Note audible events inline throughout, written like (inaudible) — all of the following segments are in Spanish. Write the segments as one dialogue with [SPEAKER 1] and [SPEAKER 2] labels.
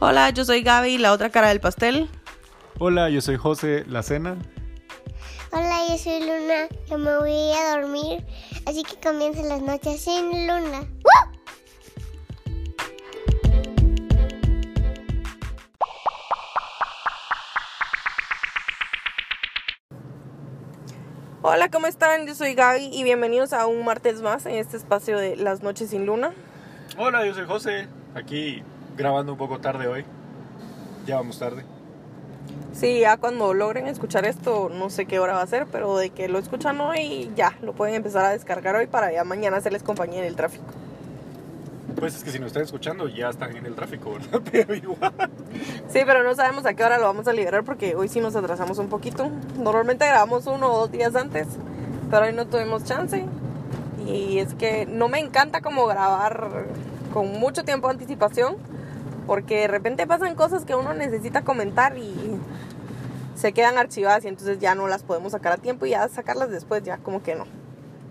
[SPEAKER 1] Hola, yo soy Gaby, la otra cara del pastel.
[SPEAKER 2] Hola, yo soy José, la cena.
[SPEAKER 3] Hola, yo soy Luna, yo me voy a dormir, así que comiencen las noches sin Luna.
[SPEAKER 1] Hola, ¿cómo están? Yo soy Gaby y bienvenidos a un martes más en este espacio de Las Noches sin Luna.
[SPEAKER 2] Hola, yo soy José, aquí grabando un poco tarde hoy. Ya vamos tarde.
[SPEAKER 1] Sí, ya cuando logren escuchar esto, no sé qué hora va a ser, pero de que lo escuchan hoy, ya, lo pueden empezar a descargar hoy para ya mañana hacerles compañía en el tráfico.
[SPEAKER 2] Pues es que si nos están escuchando ya están en el tráfico, ¿verdad? (laughs) Pero igual.
[SPEAKER 1] Sí, pero no sabemos a qué hora lo vamos a liberar porque hoy sí nos atrasamos un poquito. Normalmente grabamos uno o dos días antes, pero hoy no tuvimos chance. Y es que no me encanta como grabar con mucho tiempo de anticipación, porque de repente pasan cosas que uno necesita comentar y se quedan archivadas y entonces ya no las podemos sacar a tiempo y ya sacarlas después ya como que no.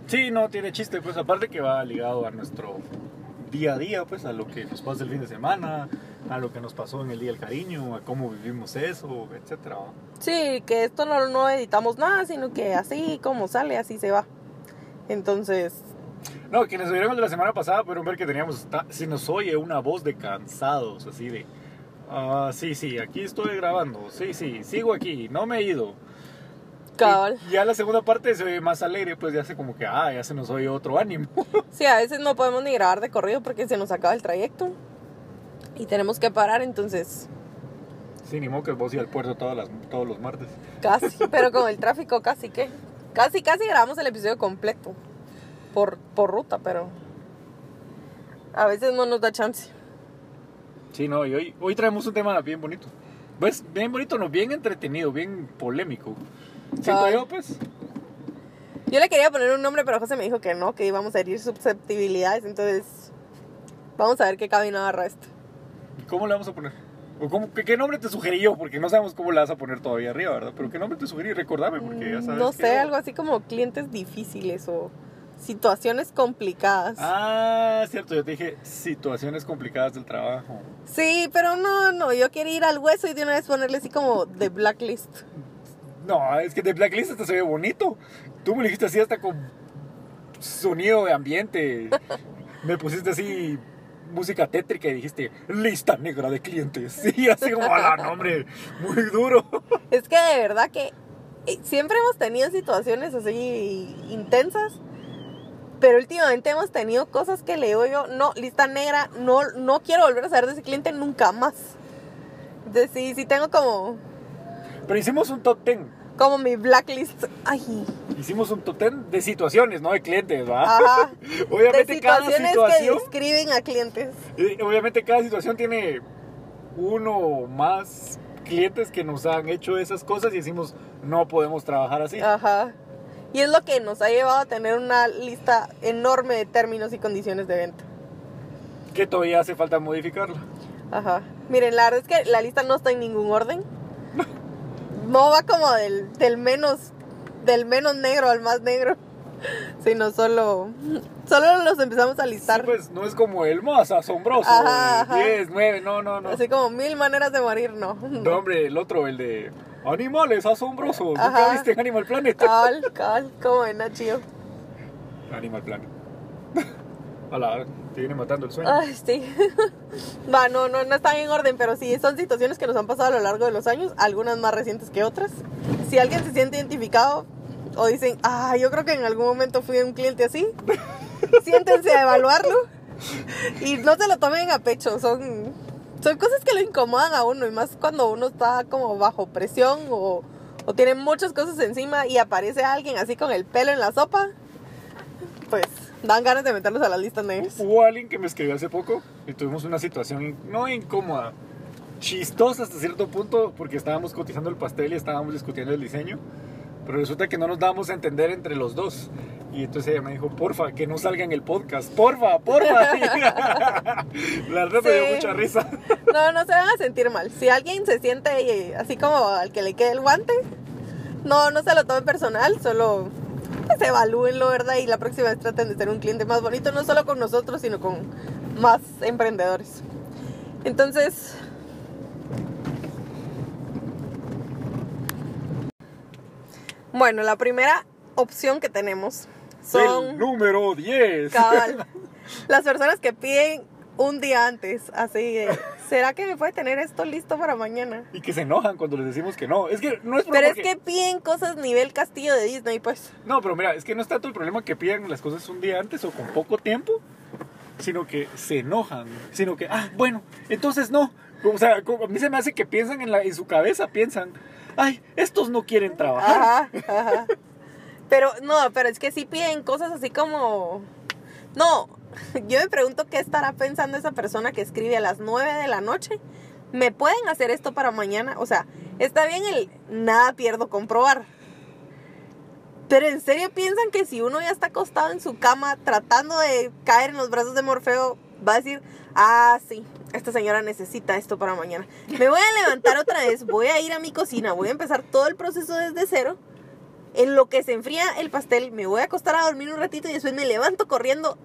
[SPEAKER 2] Sí, no, tiene chiste, pues aparte que va ligado a nuestro día a día, pues a lo que nos pasa el fin de semana, a lo que nos pasó en el Día del Cariño, a cómo vivimos eso, etcétera.
[SPEAKER 1] Sí, que esto no, no editamos nada, sino que así como sale, así se va. Entonces,
[SPEAKER 2] No, quienes oyeron de la semana pasada pudieron ver que teníamos, se nos oye una voz de cansados, así de, ah, sí, sí, aquí estoy grabando, sí, sí, sigo aquí, no me he ido.
[SPEAKER 1] cabal.
[SPEAKER 2] Y ya la segunda parte se oye más alegre, pues ya hace como que, ah, ya se nos oye otro ánimo. (laughs)
[SPEAKER 1] Sí, a veces no podemos ni grabar de corrido porque se nos acaba el trayecto y tenemos que parar, entonces
[SPEAKER 2] sí, ni modo que vos y al puerto todas las, todos los martes.
[SPEAKER 1] casi, pero con el tráfico casi que, casi, casi grabamos el episodio completo por, por ruta, pero a veces no nos da chance.
[SPEAKER 2] Sí, no, y hoy, hoy traemos un tema bien bonito. Pues bien bonito, no, bien entretenido, bien polémico. Siento yo, pues.
[SPEAKER 1] Yo le quería poner un nombre, pero José me dijo que no, que íbamos a herir susceptibilidades, entonces vamos a ver qué cabina agarra esto.
[SPEAKER 2] ¿Cómo le vamos a poner? ¿O cómo, qué, qué nombre te sugerí yo? Porque no sabemos cómo le vas a poner todavía arriba, ¿verdad? Pero ¿qué nombre te sugerí? Recordame, porque ya sabes.
[SPEAKER 1] No
[SPEAKER 2] que
[SPEAKER 1] sé,
[SPEAKER 2] yo-
[SPEAKER 1] algo así como clientes difíciles o situaciones complicadas.
[SPEAKER 2] Ah, cierto, yo te dije situaciones complicadas del trabajo.
[SPEAKER 1] Sí, pero no, no, yo quería ir al hueso y de una vez ponerle así como de blacklist.
[SPEAKER 2] No, es que de Blacklist hasta se ve bonito. Tú me lo dijiste así hasta con sonido de ambiente. Me pusiste así música tétrica y dijiste lista negra de clientes. (laughs) Sí, así como a la nombre, muy duro.
[SPEAKER 1] Es que de verdad que eh, siempre hemos tenido situaciones así intensas, pero últimamente hemos tenido cosas que le digo yo, no, lista negra, no, no quiero volver a saber de ese cliente nunca más. Entonces sí, sí tengo como,
[SPEAKER 2] Pero hicimos un top ten.
[SPEAKER 1] como mi blacklist. Ay,
[SPEAKER 2] Hicimos un top ten de situaciones, no de clientes, ¿va?
[SPEAKER 1] ajá. (laughs)
[SPEAKER 2] Obviamente
[SPEAKER 1] de
[SPEAKER 2] cada
[SPEAKER 1] situaciones que
[SPEAKER 2] situación,
[SPEAKER 1] describen a clientes.
[SPEAKER 2] obviamente cada situación tiene uno o más clientes que nos han hecho esas cosas y decimos no podemos trabajar así.
[SPEAKER 1] Ajá. Y es lo que nos ha llevado a tener una lista enorme de términos y condiciones de venta.
[SPEAKER 2] Que todavía hace falta modificarla.
[SPEAKER 1] Ajá. Miren, la verdad es que la lista no está en ningún orden. (laughs) No va como del, del menos del menos negro al más negro. (laughs) Sino solo solo los empezamos a listar.
[SPEAKER 2] Sí, pues no es como el más asombroso.
[SPEAKER 1] Ajá, ajá.
[SPEAKER 2] 10, 9, no, no, no.
[SPEAKER 1] Así como mil maneras de morir, no.
[SPEAKER 2] No, hombre, el otro, el de animales asombrosos. ¿Nunca
[SPEAKER 1] Ajá.
[SPEAKER 2] viste en Animal Planet?
[SPEAKER 1] Cabal, cabal, como en Nachio.
[SPEAKER 2] Animal Planet. (laughs) A la te viene matando el sueño.
[SPEAKER 1] Ay, sí. (laughs) Va, no, no, no están en orden, pero sí, son situaciones que nos han pasado a lo largo de los años, algunas más recientes que otras. Si alguien se siente identificado o dicen, ah, yo creo que en algún momento fui un cliente así, (laughs) siéntense a evaluarlo y no se lo tomen a pecho. Son, son cosas que lo incomodan a uno y más cuando uno está como bajo presión o, o tiene muchas cosas encima y aparece alguien así con el pelo en la sopa, pues dan ganas de meterlos a las listas negras.
[SPEAKER 2] Hubo alguien que me escribió hace poco y tuvimos una situación no incómoda, chistosa hasta cierto punto porque estábamos cotizando el pastel y estábamos discutiendo el diseño, pero resulta que no nos dábamos a entender entre los dos. Y entonces ella me dijo, porfa, que no salga en el podcast, porfa, porfa. (laughs) (laughs) La verdad me dio mucha risa. (laughs)
[SPEAKER 1] No, no se van a sentir mal. Si alguien se siente así como al que le quede el guante, no, no se lo tomen personal, solo pues evalúenlo, ¿verdad? Y la próxima vez traten de ser un cliente más bonito, no solo con nosotros, sino con más emprendedores. Entonces, Bueno, la primera opción que tenemos
[SPEAKER 2] El
[SPEAKER 1] son
[SPEAKER 2] número 10.
[SPEAKER 1] cabal, (laughs) las personas que piden un día antes, así de, ¿será que me puede tener esto listo para mañana?
[SPEAKER 2] Y que se enojan cuando les decimos que no. Es que no es
[SPEAKER 1] Pero es que piden cosas nivel castillo de Disney, pues.
[SPEAKER 2] No, pero mira, es que no es tanto el problema que pidan las cosas un día antes o con poco tiempo, sino que se enojan. Sino que, ah, bueno, entonces no. O sea, a mí se me hace que piensan en, la, en su cabeza, piensan, ay, estos no quieren trabajar.
[SPEAKER 1] Pero no, pero es que sí piden cosas así como... No, yo me pregunto qué estará pensando esa persona que escribe a las 9 de la noche. ¿Me pueden hacer esto para mañana? O sea, está bien el nada pierdo comprobar. Pero en serio piensan que si uno ya está acostado en su cama tratando de caer en los brazos de Morfeo, va a decir, ah, sí, esta señora necesita esto para mañana. Me voy a levantar otra vez, voy a ir a mi cocina, voy a empezar todo el proceso desde cero. En lo que se enfría el pastel, me voy a acostar a dormir un ratito y después me levanto corriendo.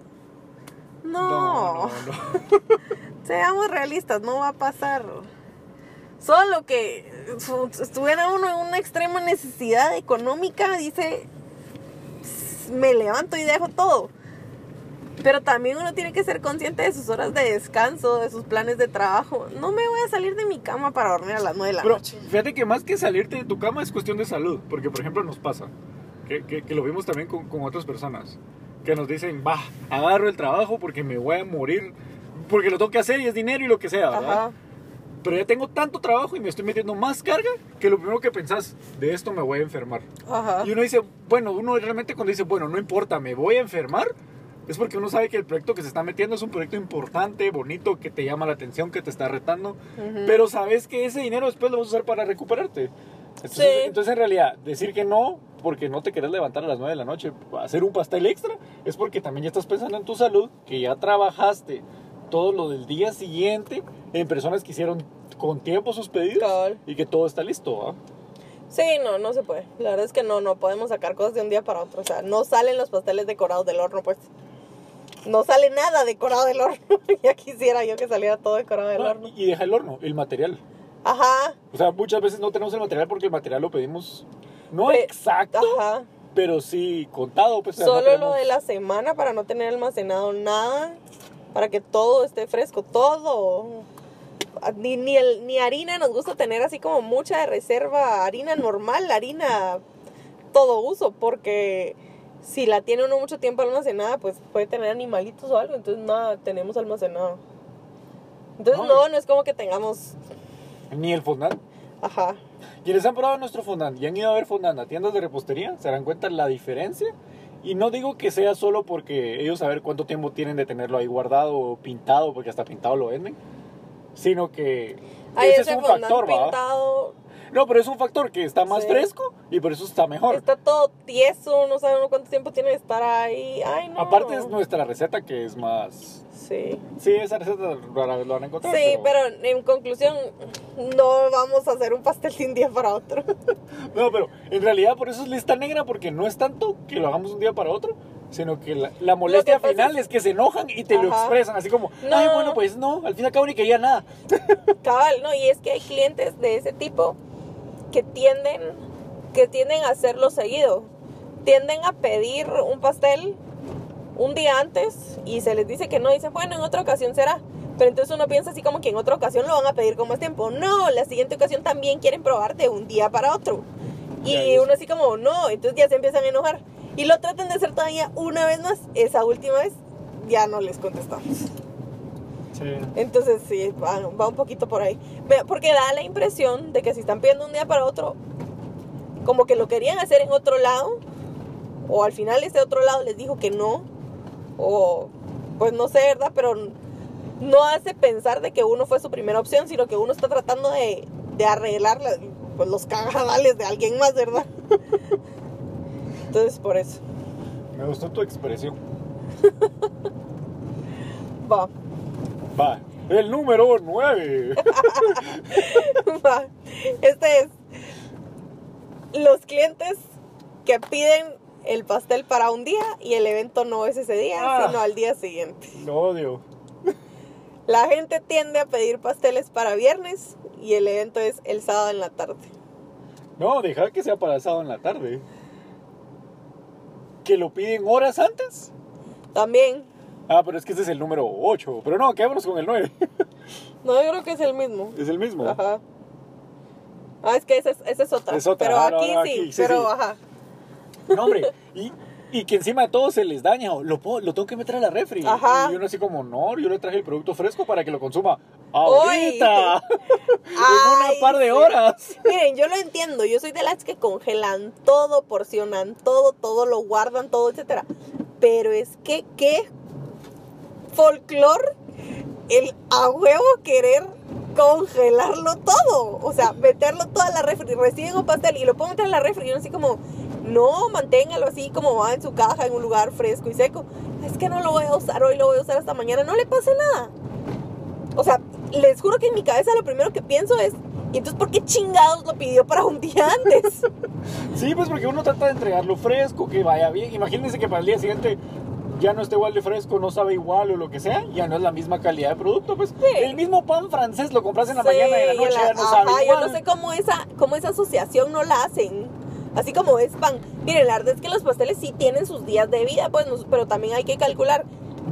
[SPEAKER 1] No,
[SPEAKER 2] no, no. (laughs)
[SPEAKER 1] seamos realistas, no va a pasar. Solo que estuviera uno en una extrema necesidad económica, dice, me levanto y dejo todo. Pero también uno tiene que ser consciente de sus horas de descanso, de sus planes de trabajo. No me voy a salir de mi cama para dormir a las 9 de la
[SPEAKER 2] Pero
[SPEAKER 1] noche.
[SPEAKER 2] fíjate que más que salirte de tu cama es cuestión de salud. Porque, por ejemplo, nos pasa, que, que- que lo vimos también con, con otras personas, que nos dicen, va, agarro el trabajo porque me voy a morir, porque lo tengo que hacer y es dinero y lo que sea, ¿verdad?
[SPEAKER 1] Ajá.
[SPEAKER 2] Pero ya tengo tanto trabajo y me estoy metiendo más carga que lo primero que pensás, de esto me voy a enfermar.
[SPEAKER 1] Ajá.
[SPEAKER 2] Y uno dice, bueno, uno realmente cuando dice, bueno, no importa, me voy a enfermar, es porque uno sabe que el proyecto que se está metiendo es un proyecto importante, bonito, que te llama la atención, que te está retando,
[SPEAKER 1] Ujú.
[SPEAKER 2] pero sabes que ese dinero después lo vas a usar para recuperarte. Entonces,
[SPEAKER 1] Sí.
[SPEAKER 2] entonces, en realidad, decir que no, porque no te querés levantar a las 9 de la noche, a hacer un pastel extra, es porque también ya estás pensando en tu salud, que ya trabajaste todo lo del día siguiente en personas que hicieron con tiempo sus pedidos
[SPEAKER 1] Cabal.
[SPEAKER 2] y que todo está listo. ¿ah?
[SPEAKER 1] Sí, no, no se puede. La verdad es que no, no podemos sacar cosas de un día para otro. O sea, no salen los pasteles decorados del horno, pues. No sale nada decorado del horno. (laughs) ya quisiera yo que saliera todo decorado del
[SPEAKER 2] Ah,
[SPEAKER 1] horno.
[SPEAKER 2] y deja el horno, el material.
[SPEAKER 1] Ajá.
[SPEAKER 2] O sea, muchas veces no tenemos el material porque el material lo pedimos no
[SPEAKER 1] Pe-
[SPEAKER 2] exacto,
[SPEAKER 1] Ajá.
[SPEAKER 2] pero sí contado. Pues, no
[SPEAKER 1] Solo lo de la semana para no tener almacenado nada. Para que todo esté fresco, todo. Ni, ni, el- ni harina nos gusta tener así como mucha de reserva, harina normal, harina todo uso, porque si la tiene uno mucho tiempo almacenada, pues puede tener animalitos o algo, entonces nada, tenemos almacenado. Entonces
[SPEAKER 2] No,
[SPEAKER 1] no, no es como que tengamos,
[SPEAKER 2] Ni el fondant.
[SPEAKER 1] ajá,
[SPEAKER 2] Quienes han probado nuestro fondant y han ido a ver fondant a tiendas de repostería, se darán cuenta la diferencia. Y no digo que sea solo porque ellos saber cuánto tiempo tienen de tenerlo ahí guardado o pintado, porque hasta pintado lo venden, sino que
[SPEAKER 1] Ahí
[SPEAKER 2] ese
[SPEAKER 1] ese
[SPEAKER 2] es un factor, ¿va? No, pero es un factor que está más
[SPEAKER 1] Sí.
[SPEAKER 2] fresco y por eso está mejor.
[SPEAKER 1] está todo tieso, no sabe uno cuánto tiempo tiene de estar ahí, ay no.
[SPEAKER 2] Aparte es nuestra receta que es más...
[SPEAKER 1] Sí.
[SPEAKER 2] Sí, esa receta rara vez lo van a encontrar.
[SPEAKER 1] Sí, pero en conclusión, no vamos a hacer un pastel de un día para otro. (laughs)
[SPEAKER 2] No, pero en realidad por eso es lista negra, porque no es tanto que lo hagamos un día para otro, sino que la, la molestia final
[SPEAKER 1] es-
[SPEAKER 2] es... que se enojan y te lo expresan, así como,
[SPEAKER 1] No.
[SPEAKER 2] ay, bueno, pues no, al fin y al cabo ni quería nada.
[SPEAKER 1] Cabal, ¿no? Y es que hay clientes de ese tipo que tienden, que tienden a hacerlo seguido. Tienden a pedir un pastel un día antes y se les dice que no. Dicen, bueno, en otra ocasión será. Pero entonces uno piensa así como que en otra ocasión lo van a pedir con más tiempo. No, la siguiente ocasión también quieren probar de un día para otro. Y uno así como, no, entonces ya se empiezan a enojar. Y lo tratan de hacer todavía una vez más. Esa última vez ya no les contestamos.
[SPEAKER 2] Sí.
[SPEAKER 1] Entonces sí, va, va un poquito por ahí. Porque da la impresión de que si están pidiendo un día para otro, como que lo querían hacer en otro lado, o al final este otro lado les dijo que no, o pues no sé, ¿verdad? Pero no hace pensar de que uno fue su primera opción, sino que uno está tratando de, de arreglar la- pues, los cagadales de alguien más, ¿verdad? Entonces por eso.
[SPEAKER 2] Me gustó tu expresión.
[SPEAKER 1] Va.
[SPEAKER 2] Va, el número 9.
[SPEAKER 1] Va. Este es los clientes que piden el pastel para un día y el evento no es ese día,
[SPEAKER 2] Ah.
[SPEAKER 1] sino al día siguiente.
[SPEAKER 2] Lo odio.
[SPEAKER 1] La gente tiende a pedir pasteles para viernes y el evento es el sábado en la tarde.
[SPEAKER 2] No, deja que sea para el sábado en la tarde. que lo piden horas antes.
[SPEAKER 1] También.
[SPEAKER 2] Ah, pero es que ese es el número 8. Pero no, quedémonos con el 9. (laughs)
[SPEAKER 1] No, yo creo que es el mismo.
[SPEAKER 2] es el mismo.
[SPEAKER 1] Ajá. Ah, es que esa es, esa es otra.
[SPEAKER 2] Es otra,
[SPEAKER 1] Pero
[SPEAKER 2] ah,
[SPEAKER 1] aquí
[SPEAKER 2] no,
[SPEAKER 1] sí,
[SPEAKER 2] aquí sí,
[SPEAKER 1] pero
[SPEAKER 2] sí.
[SPEAKER 1] ajá.
[SPEAKER 2] No, hombre. (laughs) Y, y que encima de todo se les daña. Lo, puedo- lo tengo que meter a la refri.
[SPEAKER 1] Ajá.
[SPEAKER 2] Y uno así como, no, yo le traje el producto fresco para que lo consuma ahorita. (laughs) en
[SPEAKER 1] Ay,
[SPEAKER 2] una par de horas.
[SPEAKER 1] Miren, yo lo entiendo. Yo soy de las que congelan todo, porcionan todo, todo lo guardan, todo, etcétera. Pero es que, ¿qué folclor el a huevo querer congelarlo todo? O sea, meterlo todo a la refri. Reciben un pastel y lo puedo meter en la refri. Así como, no, manténgalo así como va en su caja, en un lugar fresco y seco. Es que no lo voy a usar hoy, lo voy a usar hasta mañana. No le pasa nada. O sea, les juro que en mi cabeza lo primero que pienso es, ¿y entonces por qué chingados lo pidió para un día antes? (laughs)
[SPEAKER 2] Sí, pues porque uno trata de entregarlo fresco, que vaya bien. Imagínense que para el día siguiente ya no esté igual de fresco, no sabe igual o lo que sea, ya no es la misma calidad de producto. Pues el mismo pan francés lo compras en la
[SPEAKER 1] Sí,
[SPEAKER 2] mañana y en la noche
[SPEAKER 1] la-
[SPEAKER 2] ya no sabe
[SPEAKER 1] ajá,
[SPEAKER 2] igual.
[SPEAKER 1] Yo no sé cómo esa, cómo esa asociación no la hacen. Así como es pan. Miren, la verdad es que los pasteles sí tienen sus días de vida, pues, pero también hay que calcular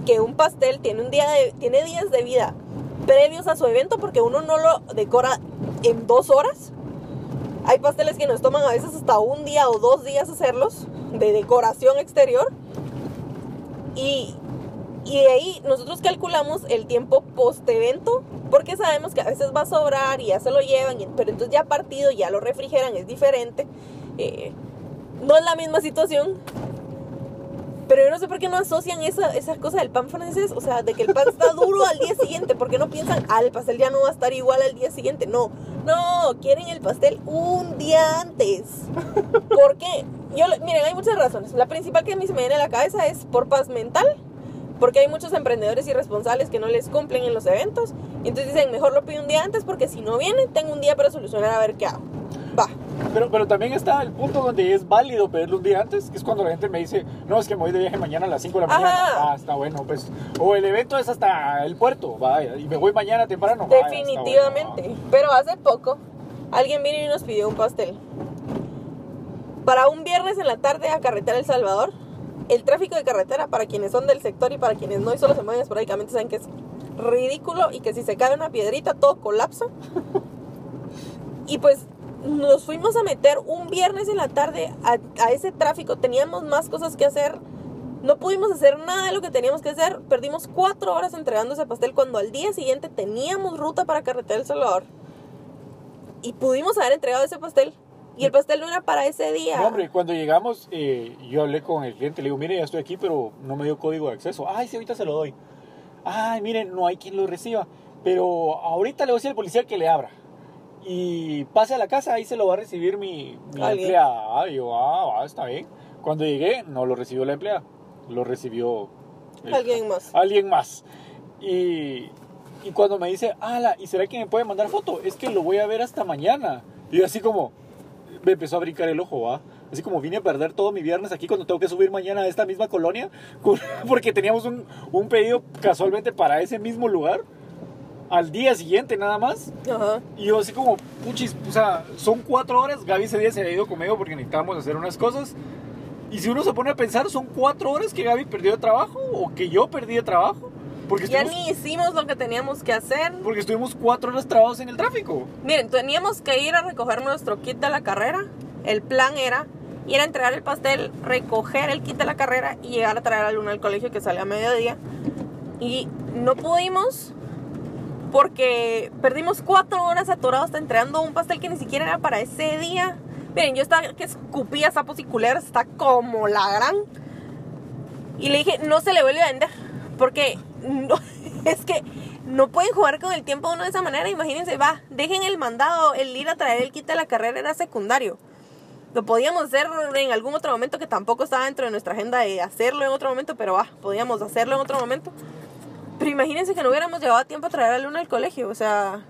[SPEAKER 1] que un pastel tiene un día de, tiene días de vida previos a su evento porque uno no lo decora en dos horas. Hay pasteles que nos toman a veces hasta un día o dos días hacerlos de decoración exterior. Y, y de ahí nosotros calculamos el tiempo post-evento porque sabemos que a veces va a sobrar y ya se lo llevan, pero entonces ya partido, ya lo refrigeran, es diferente. Eh, no es la misma situación. Pero yo no sé por qué no asocian esa, esa cosa del pan francés, o sea, de que el pan está duro al día siguiente, porque no piensan, ah, el pastel ya no va a estar igual al día siguiente. No, no, quieren el pastel un día antes. ¿Por qué? Yo, miren, hay muchas razones. La principal que a mí se me viene a la cabeza es por paz mental, porque hay muchos emprendedores irresponsables que no les cumplen en los eventos. Y entonces dicen, mejor lo pido un día antes porque si no viene, tengo un día para solucionar a ver qué hago. Va.
[SPEAKER 2] Pero, pero también está el punto donde es válido pedirlo un día antes, que es cuando la gente me dice, no, es que me voy de viaje mañana a las 5 de la mañana.
[SPEAKER 1] Ajá.
[SPEAKER 2] Ah, está bueno, pues. O el evento es hasta el puerto, vaya, y me voy mañana temprano. vaya,
[SPEAKER 1] Definitivamente.
[SPEAKER 2] bueno.
[SPEAKER 1] Pero hace poco alguien vino y nos pidió un pastel. Para un viernes en la tarde a Carretera El Salvador, el tráfico de carretera para quienes son del sector y para quienes no y solo se mueven esporádicamente saben que es ridículo y que si se cae una piedrita todo colapsa. Y pues nos fuimos a meter un viernes en la tarde a, a ese tráfico. Teníamos más cosas que hacer. No pudimos hacer nada de lo que teníamos que hacer. Perdimos cuatro horas entregando ese pastel cuando al día siguiente teníamos ruta para Carretera El Salvador. Y pudimos haber entregado ese pastel. Y el pastel no era para ese día.
[SPEAKER 2] No, hombre, cuando llegamos, eh, yo hablé con el cliente, le digo, mire, ya estoy aquí, pero no me dio código de acceso. Ay, sí, ahorita se lo doy. Ay, miren, no hay quien lo reciba. Pero ahorita le voy a decir al policía que le abra. Y pase a la casa, ahí se lo va a recibir mi, mi empleada. Ah, y yo, ah, va, está bien. Cuando llegué, no lo recibió la empleada, lo recibió el-
[SPEAKER 1] Alguien más.
[SPEAKER 2] Alguien más. Y, y cuando me dice, ala, ¿y será que me puede mandar foto? Es que lo voy a ver hasta mañana. Y así como, me empezó a brincar el ojo, ¿va? Así como vine a perder todo mi viernes aquí cuando tengo que subir mañana a esta misma colonia, (laughs) con- porque teníamos un, un pedido casualmente para ese mismo lugar, al día siguiente nada más.
[SPEAKER 1] Ajá.
[SPEAKER 2] Y yo así como, puchis, o sea, son cuatro horas, Gaby ese día se había ido conmigo porque necesitábamos hacer unas cosas. Y si uno se pone a pensar, son cuatro horas que Gaby perdió de trabajo o que yo perdí de trabajo. Porque
[SPEAKER 1] Ya
[SPEAKER 2] estuvimos,
[SPEAKER 1] ni hicimos lo que teníamos que hacer.
[SPEAKER 2] porque estuvimos cuatro horas trabados en el tráfico.
[SPEAKER 1] Miren, teníamos que ir a recoger nuestro kit de la carrera. El plan era ir a entregar el pastel, recoger el kit de la carrera y llegar a traer a Luna al colegio que sale a mediodía. Y no pudimos porque perdimos cuatro horas atorados hasta entregando un pastel que ni siquiera era para ese día. Miren, yo estaba que escupía sapos y culeras, está como la gran. Y le dije, no se le vuelve a vender. Porque no, (laughs) es que no pueden jugar con el tiempo de uno de esa manera. Imagínense, va, dejen el mandado, el ir a traer el kit de la carrera era secundario. Lo podíamos hacer en algún otro momento que tampoco estaba dentro de nuestra agenda de hacerlo en otro momento, pero va, podíamos hacerlo en otro momento. Pero imagínense que no hubiéramos llevado a tiempo a traer a Luna al colegio, o sea,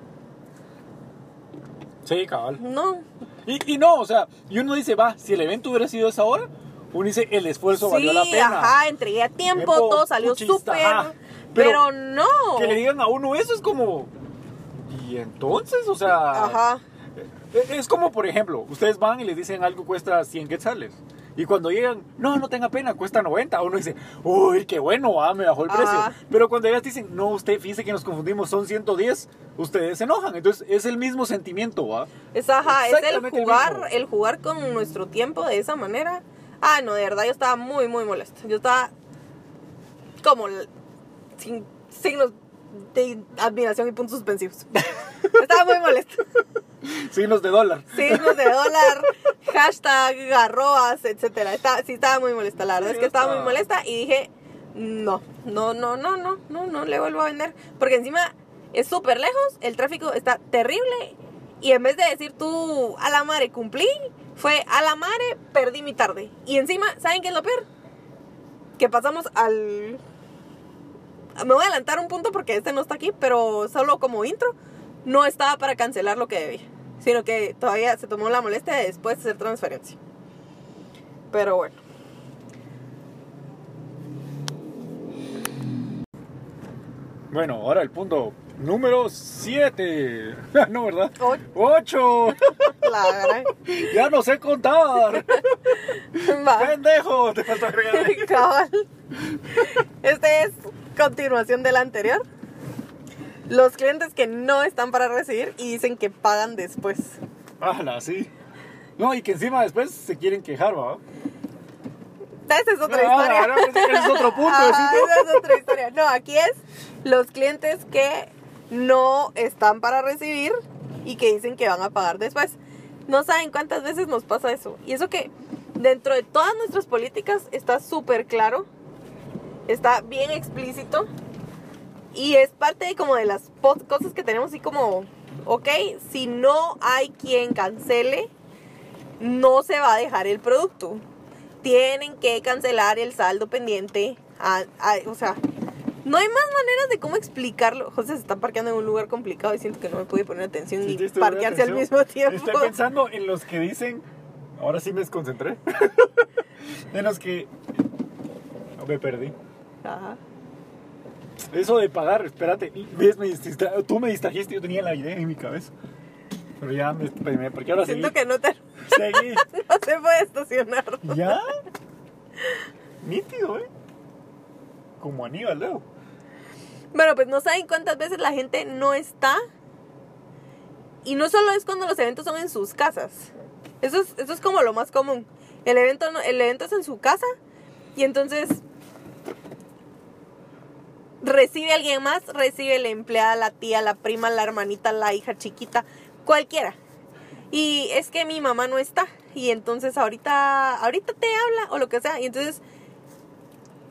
[SPEAKER 2] Sí, cabal.
[SPEAKER 1] no.
[SPEAKER 2] Y, y no, o sea, y uno dice, va, si el evento hubiera sido esa hora, uno dice, el esfuerzo valió la pena.
[SPEAKER 1] ajá, entregué a tiempo,
[SPEAKER 2] Tiempo,
[SPEAKER 1] todo salió súper. Pero,
[SPEAKER 2] Pero
[SPEAKER 1] no.
[SPEAKER 2] Que le digan a uno eso es como... ¿Y entonces? O sea...
[SPEAKER 1] Ajá.
[SPEAKER 2] Eh, Es como, por ejemplo, ustedes van y les dicen algo cuesta 100 quetzales. Y cuando llegan, no, no tenga pena, cuesta 90. Uno dice, uy, qué bueno, ah, me bajó el
[SPEAKER 1] Ajá.
[SPEAKER 2] precio. Pero cuando ellas dicen, no, usted, fíjese que nos confundimos, son 110, ustedes se enojan. Entonces es el mismo sentimiento, ¿va?
[SPEAKER 1] Es, ajá, es el jugar, el jugar con nuestro tiempo de esa manera. Ah, no, de verdad, yo estaba muy, muy molesta. Yo estaba como sin signos de admiración y puntos suspensivos. (laughs) estaba muy molesta.
[SPEAKER 2] Signos de dólar.
[SPEAKER 1] Signos de dólar, hashtag, arrobas, etcétera. Está, sí, estaba muy molesta. La verdad
[SPEAKER 2] Sí,
[SPEAKER 1] es que estaba muy molesta y dije, no, no, no, no, no, no, no le vuelvo a vender. Porque encima es súper lejos, el tráfico está terrible. Y en vez de decir tú, a la madre cumplí, fue a la madre perdí mi tarde. Y encima, ¿saben qué es lo peor? Que pasamos al. Me voy a adelantar un punto porque este no está aquí, pero solo como intro, no estaba para cancelar lo que debía, sino que todavía se tomó la molestia de después hacer transferencia. Pero bueno.
[SPEAKER 2] Bueno, ahora el punto número 7. (laughs) no, ¿verdad?
[SPEAKER 1] O-
[SPEAKER 2] 8. (laughs)
[SPEAKER 1] La gran- (laughs)
[SPEAKER 2] ya no sé contar.
[SPEAKER 1] Va.
[SPEAKER 2] Pendejo, te falta agregar.
[SPEAKER 1] Cabal. Este es continuación del anterior. Los clientes que no están para recibir y dicen que pagan después.
[SPEAKER 2] Ala, sí. No, y que encima después se quieren quejar, ¿va?
[SPEAKER 1] Esa es otra
[SPEAKER 2] Ah,
[SPEAKER 1] historia.
[SPEAKER 2] que ese es otro punto,
[SPEAKER 1] Ajá, (laughs)
[SPEAKER 2] ¿sí, no?
[SPEAKER 1] esa es otra historia. No, aquí es los clientes que no están para recibir y que dicen que van a pagar después. No saben cuántas veces nos pasa eso. Y eso que dentro de todas nuestras políticas está súper claro, está bien explícito y es parte de como de las cosas que tenemos así como, ok, si no hay quien cancele, no se va a dejar el producto. Tienen que cancelar el saldo pendiente. a- a- o sea, no hay más maneras de cómo explicarlo. José se está parqueando en un lugar complicado y siento que no me pude poner atención
[SPEAKER 2] Sí, estoy
[SPEAKER 1] parquearse al mismo tiempo.
[SPEAKER 2] Estoy pensando en los que dicen. Ahora sí me desconcentré. (laughs) en los que. No, me perdí.
[SPEAKER 1] Ajá.
[SPEAKER 2] Eso de pagar, espérate. ves, me tú me distrajiste, yo tenía la idea en mi cabeza. Pero ya me, me porque ahora seguí.
[SPEAKER 1] Siento que no, te,
[SPEAKER 2] Seguí. (laughs)
[SPEAKER 1] no se puede estacionar.
[SPEAKER 2] ¿Ya? Nítido, ¿eh? Como Aníbal, Leo.
[SPEAKER 1] Bueno, pues no saben cuántas veces la gente no está. Y no solo es cuando los eventos son en sus casas. Eso es, eso es como lo más común. El evento, no- el evento es en su casa y entonces recibe alguien más, recibe la empleada, la tía, la prima, la hermanita, la hija chiquita, cualquiera. Y es que mi mamá no está y entonces ahorita ahorita te habla o lo que sea y entonces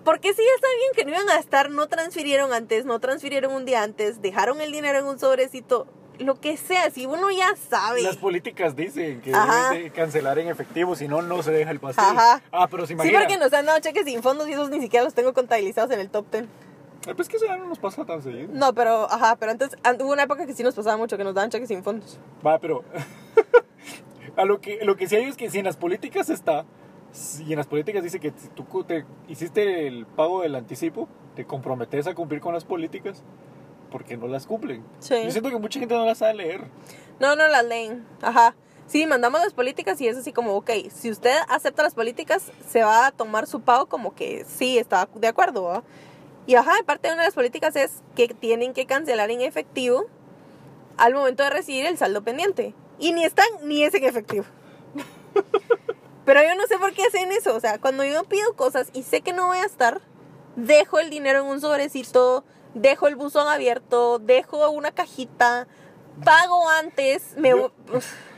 [SPEAKER 1] porque si ya sabían que no iban a estar, no transfirieron antes, no transfirieron un día antes, dejaron el dinero en un sobrecito, lo que sea, si uno ya sabe.
[SPEAKER 2] Las políticas dicen que
[SPEAKER 1] Ajá.
[SPEAKER 2] debes de cancelar en efectivo, si no, no se deja el pastel.
[SPEAKER 1] Ajá.
[SPEAKER 2] Ah, pero se
[SPEAKER 1] Sí,
[SPEAKER 2] imagina.
[SPEAKER 1] porque nos han dado cheques sin fondos y esos ni siquiera los tengo contabilizados en el top 10.
[SPEAKER 2] Ah, Pues que eso ya no nos pasa tan seguido.
[SPEAKER 1] No, pero, ajá, pero antes an- hubo una época que sí nos pasaba mucho, que nos daban cheques sin fondos.
[SPEAKER 2] Va, pero (laughs) a lo que lo que sí hay es que si en las políticas está, si en las políticas dice que si tú te hiciste el pago del anticipo, te comprometes a cumplir con las políticas porque no las cumplen.
[SPEAKER 1] Sí.
[SPEAKER 2] Yo siento que mucha gente no las sabe leer.
[SPEAKER 1] No, no las leen. Ajá. Sí, mandamos las políticas y es así como, ok, si usted acepta las políticas, se va a tomar su pago como que sí, está de acuerdo. ¿va? Y ajá, parte de una de las políticas es que tienen que cancelar en efectivo al momento de recibir el saldo pendiente. Y ni están ni es en efectivo. (laughs) Pero yo no sé por qué hacen eso. O sea, cuando yo pido cosas y sé que no voy a estar, dejo el dinero en un sobrecito, dejo el buzón abierto, dejo una cajita, pago antes, me...
[SPEAKER 2] Yo-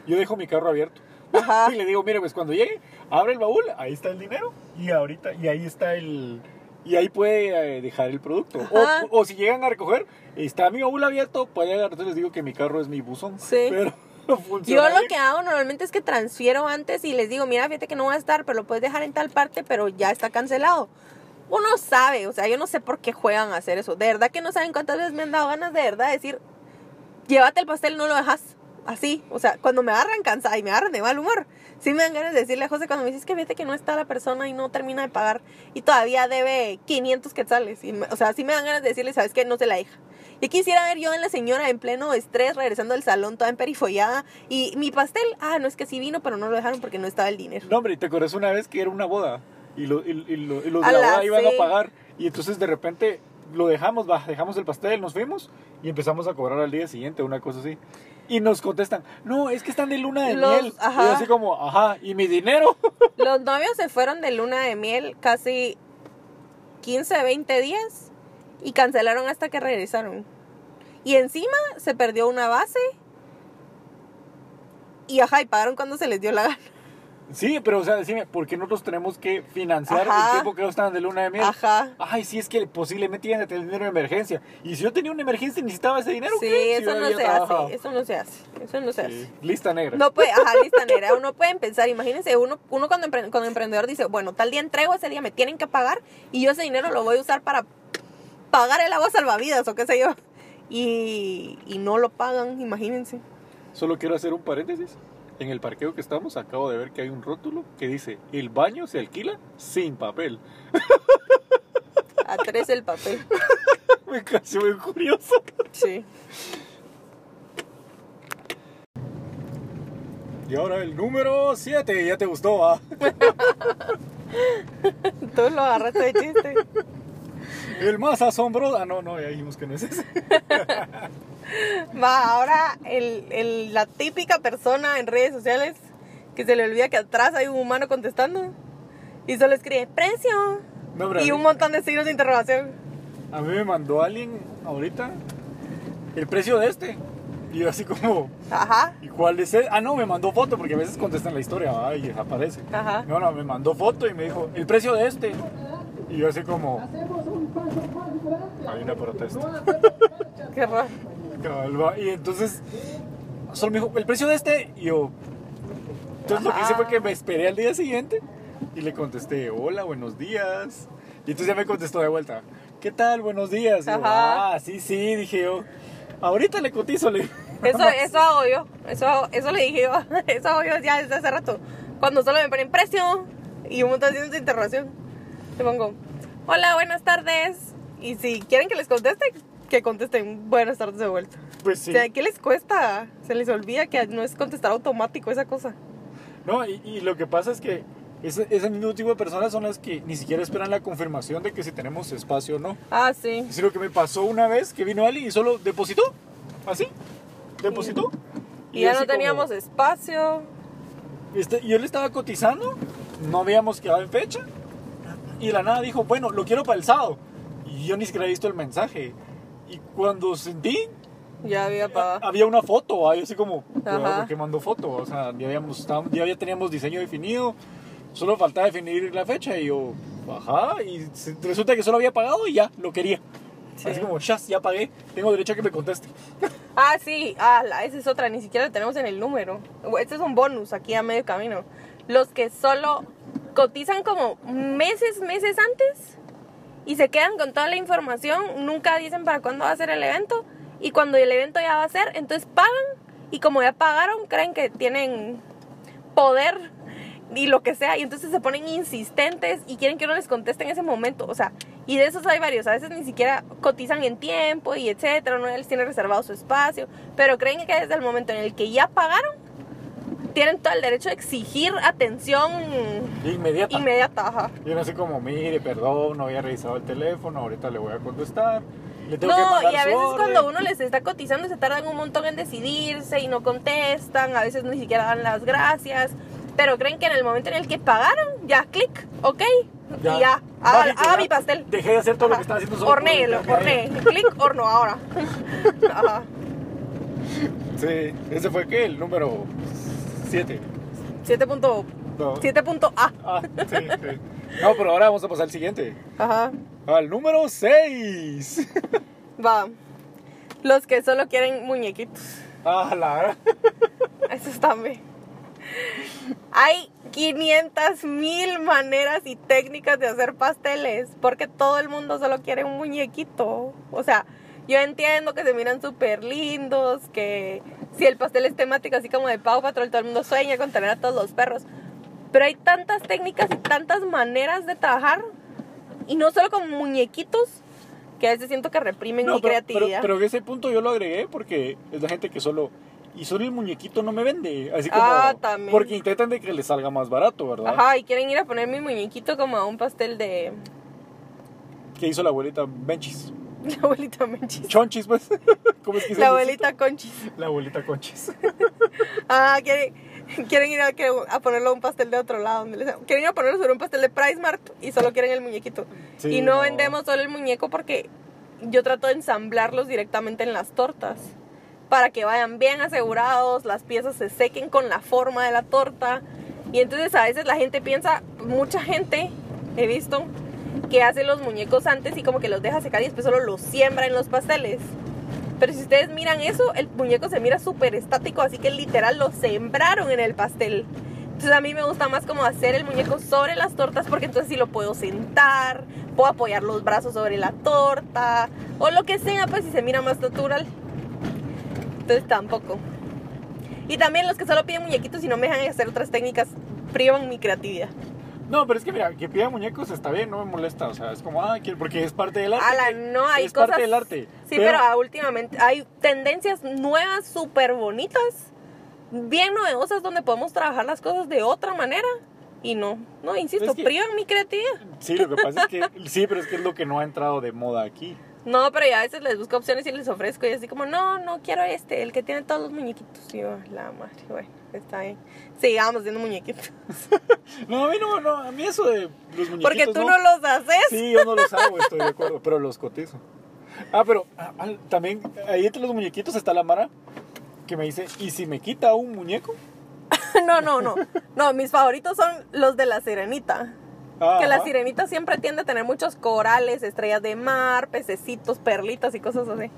[SPEAKER 2] Yo dejo mi carro abierto.
[SPEAKER 1] Ajá. (laughs)
[SPEAKER 2] Y le digo, mire, pues cuando llegue, abre el baúl, ahí está el dinero y ahorita y ahí está el y ahí puede eh, dejar el producto. O, o si llegan a recoger, está mi baúl abierto, puede agarrar, entonces les digo que mi carro es mi buzón.
[SPEAKER 1] Sí.
[SPEAKER 2] Pero (laughs)
[SPEAKER 1] Yo lo que hago normalmente es que transfiero antes y les digo, mira, fíjate que no va a estar, pero lo puedes dejar en tal parte, pero ya está cancelado. Uno sabe, o sea, yo no sé por qué juegan a hacer eso. De verdad que no saben cuántas veces me han dado ganas de verdad de decir, llévate el pastel, no lo dejas. Así, o sea, cuando me agarran cansada y me agarran de mal humor, sí me dan ganas de decirle a José cuando me dices que vete que no está la persona y no termina de pagar y todavía debe 500 quetzales. Y, me- o sea, sí me dan ganas de decirle, ¿sabes qué? No se la deja. Y quisiera ver yo en la señora en pleno estrés, regresando del salón toda emperifollada. Y mi pastel, ah, no es que sí vino, pero no lo dejaron porque no estaba el dinero.
[SPEAKER 2] No, hombre, ¿te acuerdas una vez que era una boda? Y, lo- y- y lo- y los de
[SPEAKER 1] A
[SPEAKER 2] la
[SPEAKER 1] la
[SPEAKER 2] boda iban
[SPEAKER 1] sí.
[SPEAKER 2] a pagar. Y entonces de repente lo dejamos, va, dejamos el pastel, nos fuimos y empezamos a cobrar al día siguiente, una cosa así. Y nos contestan, no, es que están de luna de
[SPEAKER 1] Los-
[SPEAKER 2] miel.
[SPEAKER 1] ajá.
[SPEAKER 2] Y así como, ajá, ¿y mi dinero? (laughs)
[SPEAKER 1] Los novios se fueron de luna de miel casi 15, 20 días y cancelaron hasta que regresaron. Y encima se perdió una base y ajá, y pagaron cuando se les dio la gana.
[SPEAKER 2] Sí, pero o sea, decime, ¿por qué nosotros tenemos que financiar
[SPEAKER 1] Ajá.
[SPEAKER 2] el tiempo que ellos estaban de luna de miel?
[SPEAKER 1] Ajá.
[SPEAKER 2] Ay, sí, es que posiblemente iban a tener dinero de emergencia. Y si yo tenía una emergencia y necesitaba ese dinero,
[SPEAKER 1] Sí,
[SPEAKER 2] ¿qué? Si
[SPEAKER 1] eso no se
[SPEAKER 2] trabajado.
[SPEAKER 1] hace, eso no se hace, eso no se
[SPEAKER 2] Sí,
[SPEAKER 1] hace.
[SPEAKER 2] Lista negra.
[SPEAKER 1] No puede, ajá, lista negra. Uno puede pensar, imagínense, uno, uno cuando, empre- cuando emprendedor dice, bueno, tal día entrego, ese día me tienen que pagar y yo ese dinero lo voy a usar para pagar el agua salvavidas o qué sé yo. Y, y no lo pagan, imagínense.
[SPEAKER 2] Solo quiero hacer un paréntesis. En el parqueo que estamos acabo de ver que hay un rótulo que dice el baño se alquila sin papel. (laughs)
[SPEAKER 1] A tres el papel. (laughs)
[SPEAKER 2] Me pareció muy curioso.
[SPEAKER 1] Sí.
[SPEAKER 2] Y ahora el número 7, ya te gustó, ¿ah? (laughs)
[SPEAKER 1] Tú lo agarraste de chiste. (laughs)
[SPEAKER 2] El más asombroso. Ah, no, no, ya dijimos que no es ese.
[SPEAKER 1] Va, ahora el, el- la típica persona en redes sociales que se le olvida que atrás hay un humano contestando y solo escribe precio
[SPEAKER 2] No,
[SPEAKER 1] y un montón de signos de interrogación.
[SPEAKER 2] A mí me mandó alguien ahorita el precio de este. Y yo así como,
[SPEAKER 1] Ajá,
[SPEAKER 2] ¿y cuál es ese? Ah, no, me mandó foto porque a veces contestan la historia y aparece.
[SPEAKER 1] ajá.
[SPEAKER 2] No, no, me mandó foto y me dijo, el precio de este. Y yo así como, hay una protesta. (laughs)
[SPEAKER 1] Qué raro.
[SPEAKER 2] Y entonces, solo me dijo, el precio de este. Y yo, entonces lo que hice fue que me esperé al día siguiente y le contesté, hola, buenos días. Y entonces ya me contestó de vuelta, ¿qué tal? Buenos días. Y yo,
[SPEAKER 1] Ajá.
[SPEAKER 2] ah, sí, sí, dije yo, ahorita le cotizo. Le... (laughs)
[SPEAKER 1] Eso, eso hago yo. Eso, eso le dije yo. (laughs) Eso hago yo ya desde hace rato. Cuando solo me ponen precio y un montón de interrogación. Le pongo, hola, buenas tardes. Y si quieren que les conteste, que contesten buenas tardes de vuelta.
[SPEAKER 2] Pues sí.
[SPEAKER 1] O sea, ¿qué les cuesta? Se les olvida que no es contestar automático esa cosa.
[SPEAKER 2] No, y, y lo que pasa es que ese, ese mismo tipo de personas son las que ni siquiera esperan la confirmación de que si tenemos espacio o no.
[SPEAKER 1] Ah, sí.
[SPEAKER 2] Es lo que me pasó una vez que vino alguien y solo depositó, así, depositó.
[SPEAKER 1] Y ya
[SPEAKER 2] así
[SPEAKER 1] no
[SPEAKER 2] como-
[SPEAKER 1] teníamos espacio.
[SPEAKER 2] Este, yo le estaba cotizando, no habíamos quedado en fecha. Y de la nada dijo, bueno, lo quiero para el sábado. Y yo ni siquiera he visto el mensaje. Y cuando sentí,
[SPEAKER 1] Ya había pagado.
[SPEAKER 2] había una foto. ahí así como. ¿por qué mandó foto? O sea, ya, habíamos, ya, ya teníamos diseño definido. Solo faltaba definir la fecha. Y yo, ajá. Y resulta que solo había pagado y ya, lo quería.
[SPEAKER 1] Sí.
[SPEAKER 2] Así como, chas, ya pagué. Tengo derecho a que me conteste. (laughs)
[SPEAKER 1] Ah, sí, ah, esa es otra, ni siquiera la tenemos en el número. Este es un bonus aquí a medio camino. Los que solo cotizan como meses, meses antes y se quedan con toda la información, nunca dicen para cuándo va a ser el evento y cuando el evento ya va a ser, entonces pagan y como ya pagaron, creen que tienen poder y lo que sea y entonces se ponen insistentes y quieren que uno les conteste en ese momento, o sea, y de esos hay varios, a veces ni siquiera cotizan en tiempo y etcétera, no les tiene reservado su espacio, pero creen que desde el momento en el que ya pagaron tienen todo el derecho de exigir atención
[SPEAKER 2] Inmediata.
[SPEAKER 1] inmediata, ajá.
[SPEAKER 2] No sé como, mire, perdón, no había revisado el teléfono, ahorita le voy a contestar. Le tengo que
[SPEAKER 1] No, y a veces cuando uno les está cotizando se tardan un montón en decidirse y no contestan, a veces ni siquiera dan las gracias, pero creen que en el momento en el que pagaron, ya clic, ok, y ya, haga,
[SPEAKER 2] ya.
[SPEAKER 1] mi pastel.
[SPEAKER 2] Dejé de hacer todo lo que estaba haciendo solo
[SPEAKER 1] Hornéelo, horné, clic, horno ahora. (laughs) Ajá.
[SPEAKER 2] Sí, ese fue qué, el número 7.
[SPEAKER 1] 7.A.
[SPEAKER 2] No.
[SPEAKER 1] 7.A.
[SPEAKER 2] Ah, sí, sí. No, pero ahora vamos a pasar al siguiente.
[SPEAKER 1] Ajá.
[SPEAKER 2] Al número 6.
[SPEAKER 1] Va. Los que solo quieren muñequitos.
[SPEAKER 2] Ah, la
[SPEAKER 1] Eso también. Hay 500 mil maneras y técnicas de hacer pasteles porque todo el mundo solo quiere un muñequito. O sea, yo entiendo que se miran súper lindos, que si el pastel es temático así como de Pau Patrol, todo el mundo sueña con tener a todos los perros. Pero hay tantas técnicas y tantas maneras de trabajar, y no solo con muñequitos, que a veces siento que reprimen
[SPEAKER 2] No,
[SPEAKER 1] mi
[SPEAKER 2] pero,
[SPEAKER 1] creatividad.
[SPEAKER 2] pero, pero ese punto yo lo agregué porque es la gente que solo. Y solo el muñequito no me vende. Así como.
[SPEAKER 1] Ah, también.
[SPEAKER 2] Porque intentan de que les salga más barato, ¿verdad?
[SPEAKER 1] Ajá, y quieren ir a poner mi muñequito como a un pastel de
[SPEAKER 2] Que hizo la abuelita Benchis. (laughs)
[SPEAKER 1] la abuelita Menchis.
[SPEAKER 2] Chonchis, pues. (laughs) ¿Cómo es que
[SPEAKER 1] La abuelita Conchis.
[SPEAKER 2] La abuelita Conchis. (laughs)
[SPEAKER 1] Ah, quieren, quieren ir a, a ponerlo un pastel de otro lado. Donde les, quieren ir a ponerlo sobre un pastel de Price Mart y solo quieren el muñequito.
[SPEAKER 2] Sí,
[SPEAKER 1] y no,
[SPEAKER 2] no.
[SPEAKER 1] vendemos solo el muñeco porque yo trato de ensamblarlos directamente en las tortas. Para que vayan bien asegurados, las piezas se sequen con la forma de la torta. Y entonces a veces la gente piensa, mucha gente he visto que hace los muñecos antes y como que los deja secar y después solo los siembra en los pasteles. Pero si ustedes miran eso, el muñeco se mira súper estático, así que literal lo sembraron en el pastel. Entonces a mí me gusta más como hacer el muñeco sobre las tortas porque entonces sí lo puedo sentar, puedo apoyar los brazos sobre la torta o lo que sea, pues si se mira más natural. Entonces tampoco. Y también los que solo piden muñequitos y no me dejan hacer otras técnicas privan mi creatividad.
[SPEAKER 2] No, pero es que mira, que pida muñecos está bien, no me molesta. O sea, es como, ah, porque es parte del arte.
[SPEAKER 1] No, hay
[SPEAKER 2] es
[SPEAKER 1] cosas...
[SPEAKER 2] parte del arte.
[SPEAKER 1] Sí, pero, últimamente hay tendencias nuevas, súper bonitas, bien novedosas, donde podemos trabajar las cosas de otra manera. Y no, no, insisto,
[SPEAKER 2] Es que-
[SPEAKER 1] privan mi creatividad.
[SPEAKER 2] Sí, lo que pasa es que. (laughs) Sí, pero es que es lo que no ha entrado de moda aquí.
[SPEAKER 1] No, pero ya a veces les busco opciones y les ofrezco. Y así como, no, no quiero este, el que tiene todos los muñequitos. Y yo, la madre, bueno, está bien. Sigamos haciendo muñequitos. (laughs)
[SPEAKER 2] No, a mí no, no, a mí eso de los muñequitos.
[SPEAKER 1] Porque tú no, los haces.
[SPEAKER 2] Sí, yo no los hago, estoy de acuerdo, pero los cotizo. Ah, pero ah, ah, también ahí entre los muñequitos está la Mara que me dice, ¿y si me quita un muñeco? (laughs)
[SPEAKER 1] no, no, no. No, mis favoritos son los de la sirenita. Que la sirenita siempre tiende a tener muchos corales, estrellas de mar, pececitos, perlitas y cosas así.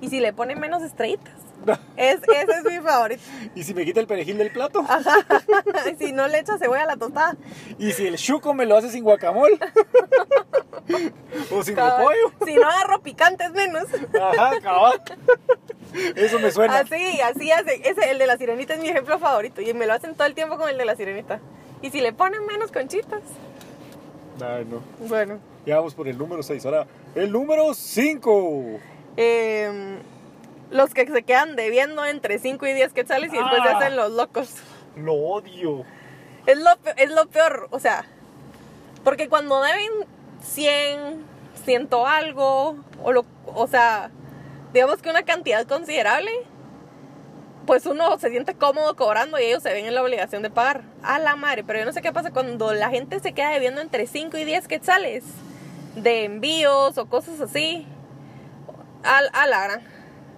[SPEAKER 1] Y si le ponen menos estrellitas, (laughs) es, ese es mi favorito. (laughs)
[SPEAKER 2] ¿Y si me quita el perejil del plato? (laughs)
[SPEAKER 1] Y si no le echas cebolla a la tostada.
[SPEAKER 2] ¿Y si el chuco me lo hace sin guacamole? ¿O sin repollo?
[SPEAKER 1] Si no agarro picantes menos.
[SPEAKER 2] Ajá, cabal. Eso me suena.
[SPEAKER 1] Así, así hace. Ese, el de la sirenita es mi ejemplo favorito. Y me lo hacen todo el tiempo con el de la sirenita. Y si le ponen menos conchitas.
[SPEAKER 2] Ay, no.
[SPEAKER 1] Bueno.
[SPEAKER 2] Ya vamos por el número 6. Ahora, el número 5.
[SPEAKER 1] eh, los que se quedan debiendo entre 5 y 10 quetzales y después se
[SPEAKER 2] Ah.
[SPEAKER 1] hacen los locos.
[SPEAKER 2] Lo odio.
[SPEAKER 1] Es lo, es lo peor, o sea, porque cuando deben 100, 100 algo, o, lo, o sea, digamos que una cantidad considerable, pues uno se siente cómodo cobrando y ellos se ven en la obligación de pagar. A la madre, pero yo no sé qué pasa cuando la gente se queda debiendo entre 5 y 10 quetzales de envíos o cosas así. A, a la gran.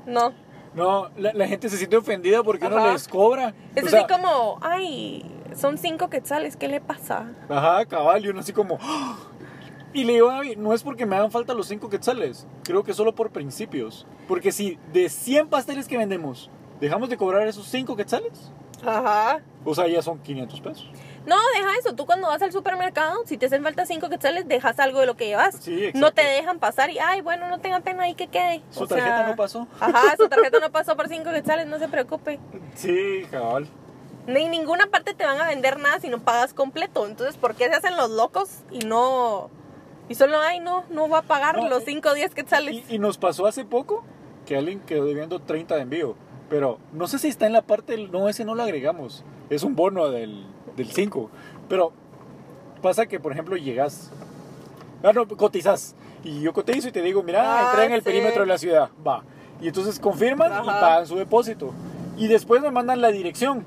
[SPEAKER 1] No.
[SPEAKER 2] No, la, la gente se siente ofendida porque uno
[SPEAKER 1] Ajá.
[SPEAKER 2] les cobra.
[SPEAKER 1] Es
[SPEAKER 2] O
[SPEAKER 1] así
[SPEAKER 2] sea,
[SPEAKER 1] como, ay, son 5 quetzales, ¿qué le pasa?
[SPEAKER 2] Ajá, cabal, y uno así como... ¡ah! Y le digo, "Ay, no es porque me hagan falta los 5 quetzales, creo que solo por principios. Porque si de 100 pasteles que vendemos, dejamos de cobrar esos 5 quetzales,
[SPEAKER 1] Ajá.
[SPEAKER 2] o sea, ya son 500 pesos.
[SPEAKER 1] No, deja eso. Tú cuando vas al supermercado, si te hacen falta cinco quetzales, dejas algo de lo que llevas.
[SPEAKER 2] Sí, exacto.
[SPEAKER 1] no te dejan pasar y, ay, bueno, no tenga pena ahí que quede.
[SPEAKER 2] Su
[SPEAKER 1] O
[SPEAKER 2] tarjeta
[SPEAKER 1] sea,
[SPEAKER 2] no pasó.
[SPEAKER 1] Ajá, su tarjeta no pasó por cinco quetzales, no se preocupe.
[SPEAKER 2] Sí, cabal.
[SPEAKER 1] Ni en ninguna parte te van a vender nada si no pagas completo. Entonces, ¿por qué se hacen los locos y no... Y solo, ay, no, no va a pagar
[SPEAKER 2] No,
[SPEAKER 1] los
[SPEAKER 2] y-
[SPEAKER 1] 5 o 10 quetzales.
[SPEAKER 2] Y, y nos pasó hace poco que alguien quedó debiendo 30 de envío. Pero no sé si está en la parte del... No, ese no lo agregamos. Es un bono del, del 5. Pero pasa que, por ejemplo, llegas... Ah, no, cotizas. Y yo cotizo y te digo, mira,
[SPEAKER 1] Ah,
[SPEAKER 2] entré en el
[SPEAKER 1] sí.
[SPEAKER 2] perímetro de la ciudad. Va. Y entonces confirman y pagan su depósito. Y después me mandan la dirección.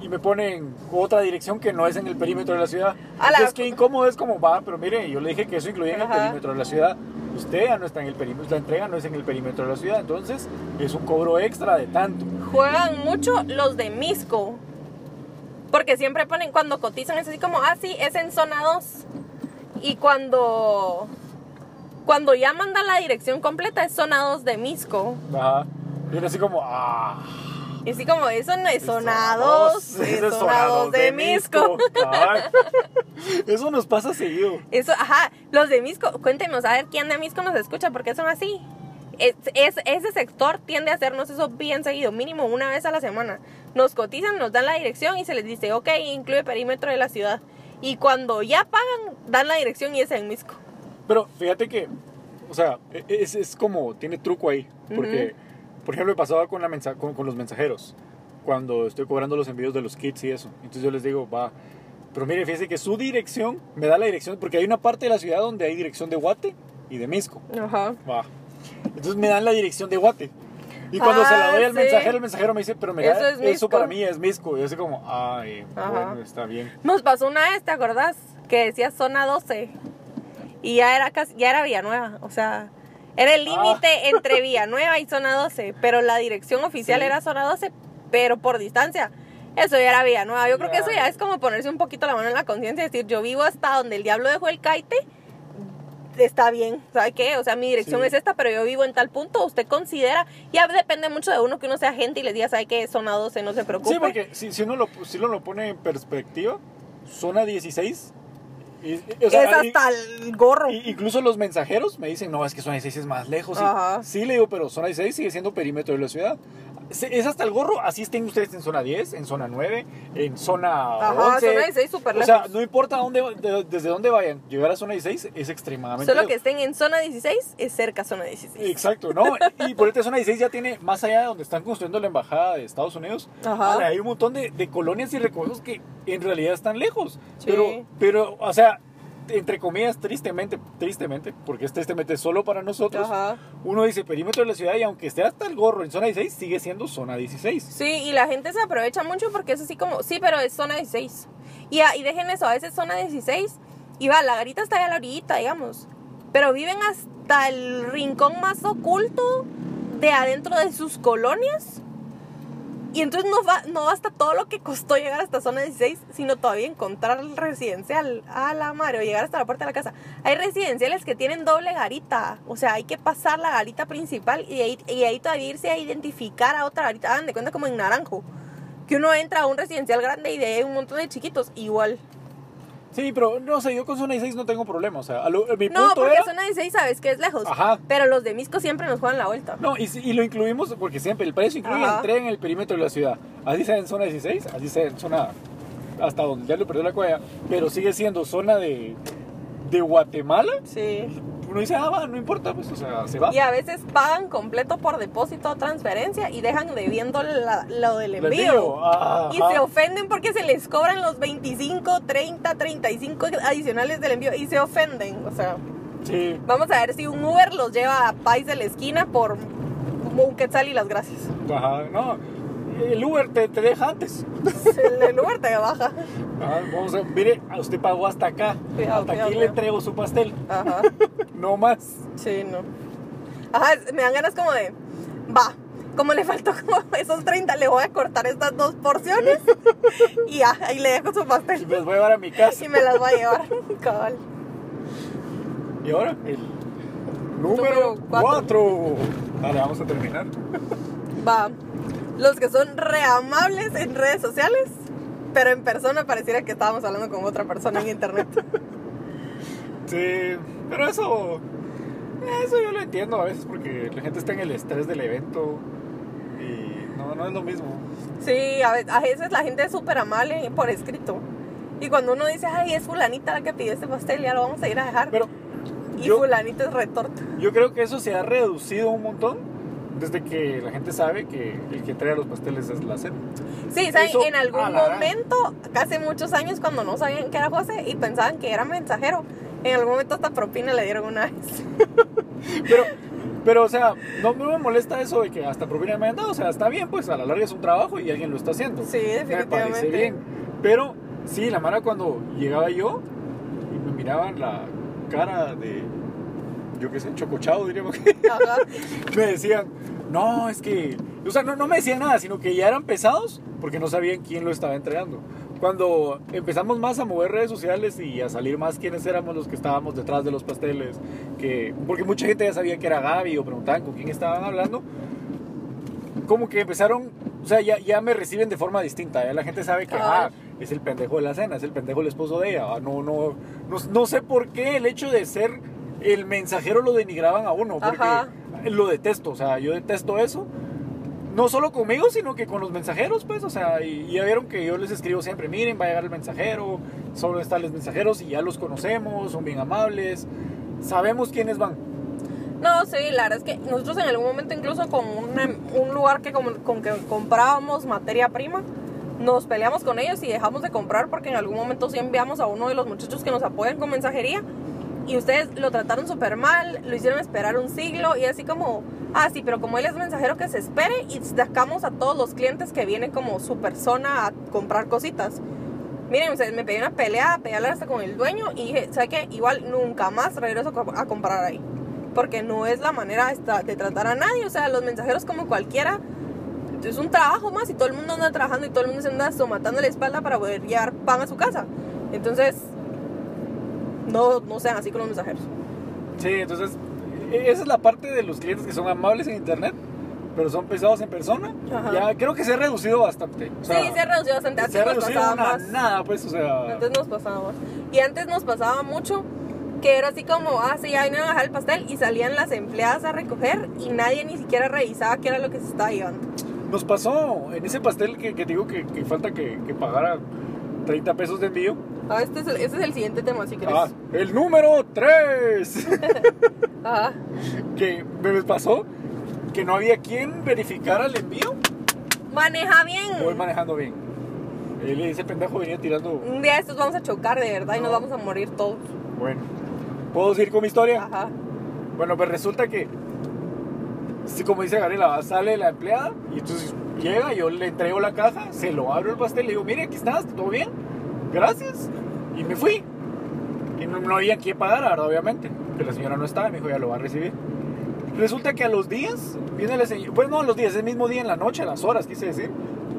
[SPEAKER 2] Y me ponen otra dirección que no es en el perímetro de la ciudad. Entonces, qué incómodo es como, va, pero mire, yo le dije que eso incluía en el perímetro de la ciudad. Usted ya no está en el perímetro, la entrega no es en el perímetro de la ciudad. Entonces, es un cobro extra de tanto.
[SPEAKER 1] Juegan mucho los de Misco. Porque siempre ponen, cuando cotizan, es así como, ah, sí, es en zona 2. Y cuando, cuando ya mandan la dirección completa, es zona 2 de Misco.
[SPEAKER 2] Ajá. Y era así como, ah.
[SPEAKER 1] Y así como, eso no es zona
[SPEAKER 2] zona
[SPEAKER 1] 2,
[SPEAKER 2] dos,
[SPEAKER 1] es
[SPEAKER 2] ese es
[SPEAKER 1] zona 2 de Misco.
[SPEAKER 2] Cabal. (laughs) Eso nos pasa seguido.
[SPEAKER 1] Eso, ajá, los de Misco, cuéntenos, a ver quién de Misco nos escucha, porque son así. es- es- ese sector tiende a hacernos eso bien seguido, mínimo una vez a la semana. Nos cotizan, nos dan la dirección y se les dice, ok, incluye perímetro de la ciudad. Y cuando ya pagan, dan la dirección y es en Misco.
[SPEAKER 2] Pero fíjate que, o sea, e- es, es como, tiene truco ahí. Porque, por ejemplo, me pasaba con, la mensa- con, con los mensajeros. Cuando estoy cobrando los envíos de los kits y eso. Entonces yo les digo, va. Pero mire, fíjese que su dirección me da la dirección. Porque hay una parte de la ciudad donde hay dirección de Guate y de Misco.
[SPEAKER 1] Ajá.
[SPEAKER 2] Va. Entonces me dan la dirección de Guate. Y cuando se la
[SPEAKER 1] Ah,
[SPEAKER 2] doy al
[SPEAKER 1] sí.
[SPEAKER 2] mensajero, el mensajero me dice, pero mira,
[SPEAKER 1] Eso
[SPEAKER 2] eso,
[SPEAKER 1] es Misco.
[SPEAKER 2] para mí es Misco. Y yo así como, ay,
[SPEAKER 1] Ajá.
[SPEAKER 2] bueno, está bien.
[SPEAKER 1] Nos pasó una vez, ¿te acordás? Que decía zona 12. Y ya era casi, ya era Villanueva. O sea, era el límite entre (laughs) Villanueva y zona 12. Pero la dirección oficial
[SPEAKER 2] Sí.
[SPEAKER 1] era zona 12, pero por distancia. Eso ya era Villanueva. Yo creo que eso ya es como ponerse un poquito la mano en la conciencia y decir, yo vivo hasta donde el diablo dejó el caite. Está bien, ¿sabe qué? O sea, mi dirección
[SPEAKER 2] Sí.
[SPEAKER 1] es esta, pero yo vivo en tal punto. Usted considera, ya depende mucho de uno que uno sea gente y les diga, ¿sabe qué? Zona 12, no se preocupe.
[SPEAKER 2] Sí, porque si, si uno lo, si uno lo pone en perspectiva, zona 16. Y- o sea,
[SPEAKER 1] es hasta el gorro.
[SPEAKER 2] incluso los mensajeros me dicen, no, es que zona 16 es más lejos.
[SPEAKER 1] Ajá.
[SPEAKER 2] sí, le digo, pero zona 16 sigue siendo perímetro de la ciudad. Es hasta el gorro, así estén ustedes en zona 10, en zona 9, en zona
[SPEAKER 1] Ajá,
[SPEAKER 2] 11.
[SPEAKER 1] zona 16 súper
[SPEAKER 2] O sea,
[SPEAKER 1] lejos.
[SPEAKER 2] no importa dónde, de- desde dónde vayan, llegar a zona 16 es extremadamente
[SPEAKER 1] Solo que
[SPEAKER 2] lejos.
[SPEAKER 1] estén en zona 16 es cerca zona 16.
[SPEAKER 2] Exacto, ¿no? Y por esta zona 16 ya tiene, más allá de donde están construyendo la embajada de Estados Unidos,
[SPEAKER 1] Ajá.
[SPEAKER 2] hay un montón de, de colonias y recursos que en realidad están lejos.
[SPEAKER 1] Sí.
[SPEAKER 2] Pero, pero, o sea, entre comillas, tristemente, tristemente, porque es tristemente solo para nosotros,
[SPEAKER 1] Ajá.
[SPEAKER 2] uno dice perímetro de la ciudad y aunque esté hasta el gorro en zona 16, sigue siendo zona 16.
[SPEAKER 1] Sí, y la gente se aprovecha mucho porque es así como, sí, pero es zona 16. Y, a- y dejen eso, a veces zona 16 y va, la garita está allá a la orillita, digamos. Pero viven hasta el rincón más oculto de adentro de sus colonias. Y entonces no, va, no basta todo lo que costó llegar hasta zona 16, sino todavía encontrar el residencial a la madre o llegar hasta la puerta de la casa. Hay residenciales que tienen doble garita, o sea, hay que pasar la garita principal y ahí, y ahí todavía irse a identificar a otra garita. Hagan de cuenta como en Naranjo, que uno entra a un residencial grande y de un montón de chiquitos, igual.
[SPEAKER 2] Sí, pero no sé, yo con zona 16 no tengo problema. O sea, a lo- mi
[SPEAKER 1] No,
[SPEAKER 2] punto
[SPEAKER 1] porque
[SPEAKER 2] era.
[SPEAKER 1] zona 16 sabes que es lejos,
[SPEAKER 2] Ajá.
[SPEAKER 1] pero los de Misco siempre nos juegan la vuelta.
[SPEAKER 2] No, y, lo incluimos porque siempre el precio incluye
[SPEAKER 1] Ajá.
[SPEAKER 2] entrega en el perímetro de la ciudad. Así sea en zona 16, así sea en zona hasta donde ya lo perdió la cuella, pero sigue siendo zona de, de Guatemala.
[SPEAKER 1] Sí.
[SPEAKER 2] Uno dice, ah, va, no importa, pues, o sea, se va.
[SPEAKER 1] Y a veces pagan completo por depósito o transferencia y dejan debiendo la- lo del
[SPEAKER 2] El
[SPEAKER 1] envío. Y se ofenden porque se les cobran los 25, 30, 35 adicionales del envío. Y se ofenden. O sea,
[SPEAKER 2] Sí,
[SPEAKER 1] vamos a ver si un Uber los lleva a Pais de la esquina por un quetzal y las gracias.
[SPEAKER 2] ajá, no. El Uber te, te deja antes.
[SPEAKER 1] El, Uber te baja.
[SPEAKER 2] Ah, vamos a, mire, usted pagó hasta acá.
[SPEAKER 1] Cuidado,
[SPEAKER 2] hasta
[SPEAKER 1] cuidado,
[SPEAKER 2] aquí le entrego su pastel.
[SPEAKER 1] Ajá. (laughs)
[SPEAKER 2] No más.
[SPEAKER 1] Sí, no. Ajá, me dan ganas como de, va, como le faltó como (laughs) esos 30, le voy a cortar estas dos porciones (laughs) y ya, ahí le dejo su
[SPEAKER 2] Y
[SPEAKER 1] pastel
[SPEAKER 2] me los voy a llevar a mi casa.
[SPEAKER 1] y me las voy a llevar. Cabal.
[SPEAKER 2] Y ahora, el
[SPEAKER 1] Número
[SPEAKER 2] número
[SPEAKER 1] cuatro.
[SPEAKER 2] 4. Dale, vamos a terminar.
[SPEAKER 1] Va, los que son reamables en redes sociales, pero en persona pareciera que estábamos hablando con otra persona en internet. (laughs)
[SPEAKER 2] Sí, pero eso. Eso yo lo entiendo a veces porque la gente está en el estrés del evento y no, no es lo mismo.
[SPEAKER 1] Sí, a veces la gente es súper amable por escrito. Y cuando uno dice, ay, es fulanita la que pidió este pastel, ya lo vamos a ir a dejar.
[SPEAKER 2] Pero
[SPEAKER 1] y
[SPEAKER 2] yo,
[SPEAKER 1] fulanito es retorta.
[SPEAKER 2] yo creo que eso se ha reducido un montón desde que la gente sabe que el que trae los pasteles es la cena.
[SPEAKER 1] Sí, ¿saben?
[SPEAKER 2] Eso,
[SPEAKER 1] en algún momento, hace muchos años, cuando no sabían que era José y pensaban que era mensajero, en algún momento hasta propina le dieron una vez. (laughs)
[SPEAKER 2] Pero, pero o sea, no, no me molesta eso de que hasta propina me han dado. O sea, está bien, pues a la larga es un trabajo y alguien lo está haciendo.
[SPEAKER 1] Sí,
[SPEAKER 2] Me parece
[SPEAKER 1] definitivamente.
[SPEAKER 2] bien. Pero sí, la mara cuando llegaba yo y me miraban la cara de, yo qué sé, chocochado, diríamos que,
[SPEAKER 1] Ajá. (laughs)
[SPEAKER 2] me decían, no, es que, o sea, no, no me decían nada, sino que ya eran pesados porque no sabían quién lo estaba entregando. Cuando empezamos más a mover redes sociales y a salir más quiénes éramos los que estábamos detrás de los pasteles, que, porque mucha gente ya sabía que era Gaby o preguntaban con quién estaban hablando, como que empezaron, o sea, ya, ya me reciben de forma distinta. Ya la gente sabe que ah, es el pendejo de la cena, es el pendejo del esposo de ella. ah, no, no, no, no sé por qué el hecho de ser el mensajero lo denigraban a uno. Porque
[SPEAKER 1] Ajá.
[SPEAKER 2] lo detesto, o sea, yo detesto eso. No solo conmigo, sino que con los mensajeros, pues, o sea, y, ya vieron que yo les escribo siempre, miren, va a llegar el mensajero, solo están los mensajeros y ya los conocemos, son bien amables, sabemos quiénes van.
[SPEAKER 1] No, sí, la verdad es que nosotros en algún momento incluso con una- un lugar que con, con que comprábamos materia prima, nos peleamos con ellos y dejamos de comprar porque en algún momento sí enviamos a uno de los muchachos que nos apoyan con mensajería y ustedes lo trataron súper mal, lo hicieron esperar un siglo y así como, ah, sí, pero como él es mensajero que se espere y sacamos a todos los clientes que vienen como su persona a comprar cositas. Miren, ustedes me pedí una pelea, a pelear hasta con el dueño y dije, ¿sabe qué? Igual nunca más regreso a co- a comprar ahí. Porque no es la manera de tratar a nadie. O sea, los mensajeros como cualquiera, es un trabajo más y todo el mundo anda trabajando y todo el mundo se anda somatando la espalda para poder llevar pan a su casa. Entonces, no, no sean así con los mensajeros.
[SPEAKER 2] Sí, entonces, e- esa es la parte de los clientes que son amables en internet, pero son pesados en persona.
[SPEAKER 1] Ajá.
[SPEAKER 2] Ya creo que se ha reducido bastante. o sea,
[SPEAKER 1] sí, se ha reducido bastante. Antes
[SPEAKER 2] se ha
[SPEAKER 1] nos
[SPEAKER 2] reducido
[SPEAKER 1] pasaba
[SPEAKER 2] una
[SPEAKER 1] más.
[SPEAKER 2] nada, pues, o sea.
[SPEAKER 1] Antes nos pasaba más. Y antes nos pasaba mucho que era así como, ah, sí, ya vinieron a dejar el pastel y salían las empleadas a recoger y nadie ni siquiera revisaba qué era lo que se estaba llevando.
[SPEAKER 2] Nos pasó en ese pastel que, que digo que, que falta que, que pagara 30 pesos de envío.
[SPEAKER 1] Ah, este es el, este es el siguiente tema, si quieres.
[SPEAKER 2] Ah, el número 3. (laughs)
[SPEAKER 1] Ajá.
[SPEAKER 2] que me pasó que no había quien verificara el envío.
[SPEAKER 1] Maneja bien.
[SPEAKER 2] Voy manejando bien. Él, ese pendejo venía tirando.
[SPEAKER 1] Un día estos vamos a chocar de verdad y nos
[SPEAKER 2] No.
[SPEAKER 1] vamos a morir todos.
[SPEAKER 2] Bueno, ¿puedo seguir con mi historia?
[SPEAKER 1] Ajá.
[SPEAKER 2] Bueno, pues resulta que, sí, como dice Gabriela, sale la empleada y entonces llega, yo le entrego la caja, se lo abro el pastel, le digo, mire, aquí estás, ¿todo bien? Gracias. Y me fui. Y no, no había quien pagar, obviamente. Que la señora no estaba, me dijo, ya lo va a recibir. Resulta que a los días, viene la señora, pues no a los días, el mismo día en la noche, a las horas, quise decir,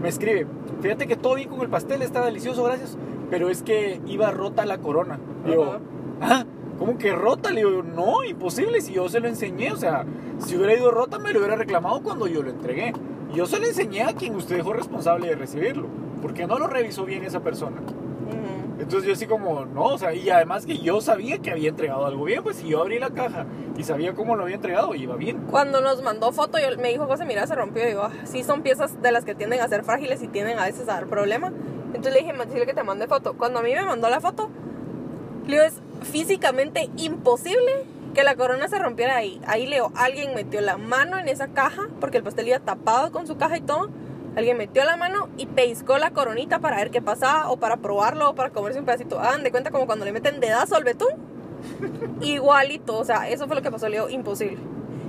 [SPEAKER 2] me escribe, fíjate que todo bien con el pastel, está delicioso, gracias, pero es que iba rota la corona. Y yo. ¿ah? ¿Cómo que rota? Le digo, no, imposible, si yo se lo enseñé, o sea, si hubiera ido rota me lo hubiera reclamado cuando yo lo entregué. Y Yo se lo enseñé a quien usted dejó responsable de recibirlo, porque no lo revisó bien esa persona. Entonces yo así como, no, o sea, y además que yo sabía que había entregado algo bien, pues si yo abrí la caja y sabía cómo lo había entregado, iba bien.
[SPEAKER 1] Cuando nos mandó foto, yo, me dijo, José, mira, se rompió. Y digo, ah, sí, son piezas de las que tienden a ser frágiles y tienden a veces a dar problema. Entonces le dije, decirle que te mande foto. Cuando a mí me mandó la foto, le digo, es físicamente imposible que la corona se rompiera ahí. Ahí leo, alguien metió la mano en esa caja, porque el pastel iba tapado con su caja y todo. Alguien metió la mano y pescó la coronita para ver qué pasaba, o para probarlo, o para comerse un pedacito. Hagan de cuenta como cuando le meten dedazo al betún. (laughs) Igualito, o sea, eso fue lo que pasó, le digo, imposible.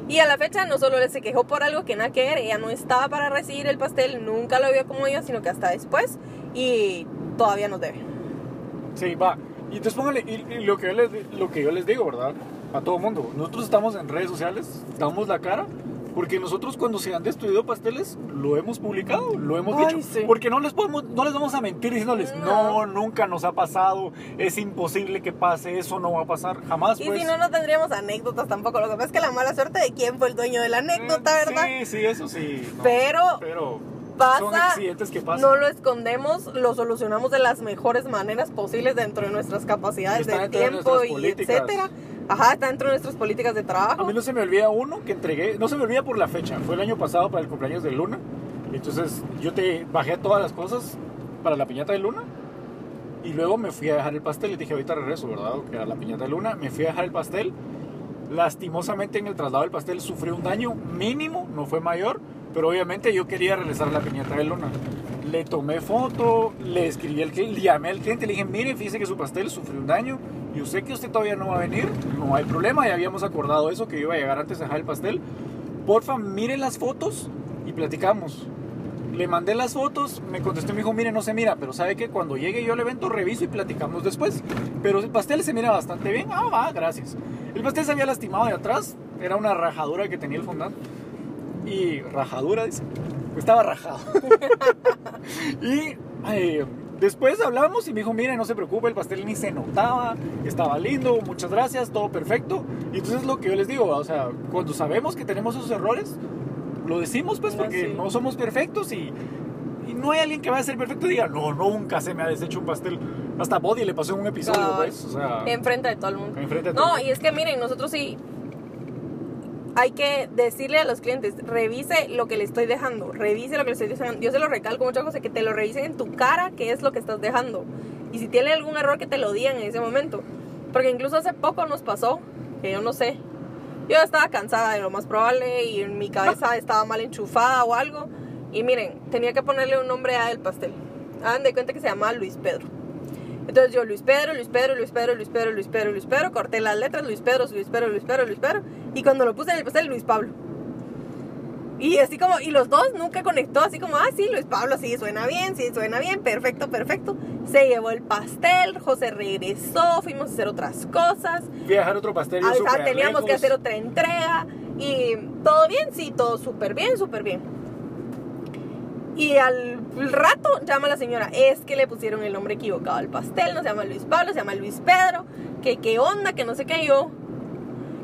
[SPEAKER 1] Y a la fecha no solo se quejó por algo que nada que ver, ella no estaba para recibir el pastel, nunca lo vio como ella, sino que hasta después y todavía nos debe.
[SPEAKER 2] Sí, va. Y entonces póngale, y, y lo, que yo les, lo que yo les digo, ¿verdad? A todo mundo. Nosotros estamos en redes sociales, damos la cara, porque nosotros cuando se han destruido pasteles, lo hemos publicado, lo hemos
[SPEAKER 1] Ay,
[SPEAKER 2] dicho.
[SPEAKER 1] sí.
[SPEAKER 2] Porque no les, podemos, no les vamos a mentir diciéndoles, no.
[SPEAKER 1] No.
[SPEAKER 2] nunca nos ha pasado, es imposible que pase, eso no va a pasar, jamás.
[SPEAKER 1] Y
[SPEAKER 2] pues.
[SPEAKER 1] si no, no tendríamos anécdotas tampoco. Lo que pasa es que la mala suerte de quién fue el dueño de la anécdota,
[SPEAKER 2] Mm,
[SPEAKER 1] ¿verdad?
[SPEAKER 2] Sí, sí, eso sí. no.
[SPEAKER 1] Pero
[SPEAKER 2] Pero
[SPEAKER 1] pasa,
[SPEAKER 2] son accidentes que pasan.
[SPEAKER 1] no lo escondemos, lo solucionamos de las mejores maneras posibles dentro de nuestras capacidades de
[SPEAKER 2] de
[SPEAKER 1] tiempo
[SPEAKER 2] nuestras
[SPEAKER 1] y
[SPEAKER 2] políticas.
[SPEAKER 1] etcétera. Ajá, está dentro de nuestras políticas de trabajo.
[SPEAKER 2] A mí no se me olvida uno que entregué, no se me olvida por la fecha, fue el año pasado para el cumpleaños de Luna. Entonces yo te bajé todas las cosas para la piñata de Luna y luego me fui a dejar el pastel y dije ahorita regreso, ¿verdad? Que era la piñata de Luna, me fui a dejar el pastel. Lastimosamente en el traslado del pastel sufrí un daño mínimo, no fue mayor, pero obviamente yo quería regresar a la piñata de Luna. Le tomé foto, le escribí al cliente, le llamé al cliente, le dije, mire, fíjese que su pastel sufrió un daño yo sé que usted todavía no va a venir, no hay problema, ya habíamos acordado eso, que iba a llegar antes de dejar el pastel. Porfa, mire las fotos y platicamos. Le mandé las fotos, me contestó y me dijo, mire, no se mira, pero sabe que cuando llegue yo al evento reviso y platicamos después. Pero el pastel se mira bastante bien. Ah, va, gracias. El pastel se había lastimado de atrás, era una rajadura que tenía el fondant. Y rajadura, dice. Estaba rajado. (laughs) y eh, después hablamos y me dijo, mire, no se preocupe, el pastel ni se notaba, estaba lindo, muchas gracias, todo perfecto. Y entonces lo que yo les digo, o sea, cuando sabemos que tenemos esos errores, lo decimos pues
[SPEAKER 1] No,
[SPEAKER 2] porque
[SPEAKER 1] sí.
[SPEAKER 2] no somos perfectos y, y no hay alguien que vaya a ser perfecto y diga, no, nunca se me ha deshecho un pastel. Hasta Body le pasó en un episodio, pues, o sea...
[SPEAKER 1] Enfrente de todo el mundo.
[SPEAKER 2] Enfrente de todo el
[SPEAKER 1] No,
[SPEAKER 2] mundo.
[SPEAKER 1] y es que miren, nosotros sí. Hay que decirle a los clientes, revise lo que le estoy dejando, revise lo que le estoy dejando. Yo se lo recalco muchas cosas, que te lo revisen en tu cara, qué es lo que estás dejando. Y si tiene algún error, que te lo digan en ese momento. Porque incluso hace poco nos pasó, que yo no sé, yo estaba cansada de lo más probable y en mi cabeza (laughs) estaba mal enchufada o algo. Y miren, tenía que ponerle un nombre a el pastel. Hagan de cuenta que se llamaba Luis Pedro. Entonces yo, Luis Pedro, Luis Pedro, Luis Pedro, Luis Pedro, Luis Pedro, Luis Pedro, corté las letras, Luis Pedro, Luis Pedro, Luis Pedro, Luis Pedro, y cuando lo puse en el pastel, Luis Pablo. Y así como, y los dos nunca conectó, así como, ah, sí, Luis Pablo, sí, suena bien, sí, suena bien, perfecto, perfecto. Se llevó el pastel, José regresó, fuimos a hacer otras cosas.
[SPEAKER 2] Fui a dejar otro pastel.
[SPEAKER 1] Ah,
[SPEAKER 2] súper
[SPEAKER 1] teníamos que hacer otra entrega. Y todo bien, sí, todo súper bien, súper bien. Y al rato llama la señora, es que le pusieron el nombre equivocado al pastel, no se llama Luis Pablo, se llama Luis Pedro, que qué onda, que no sé qué yo.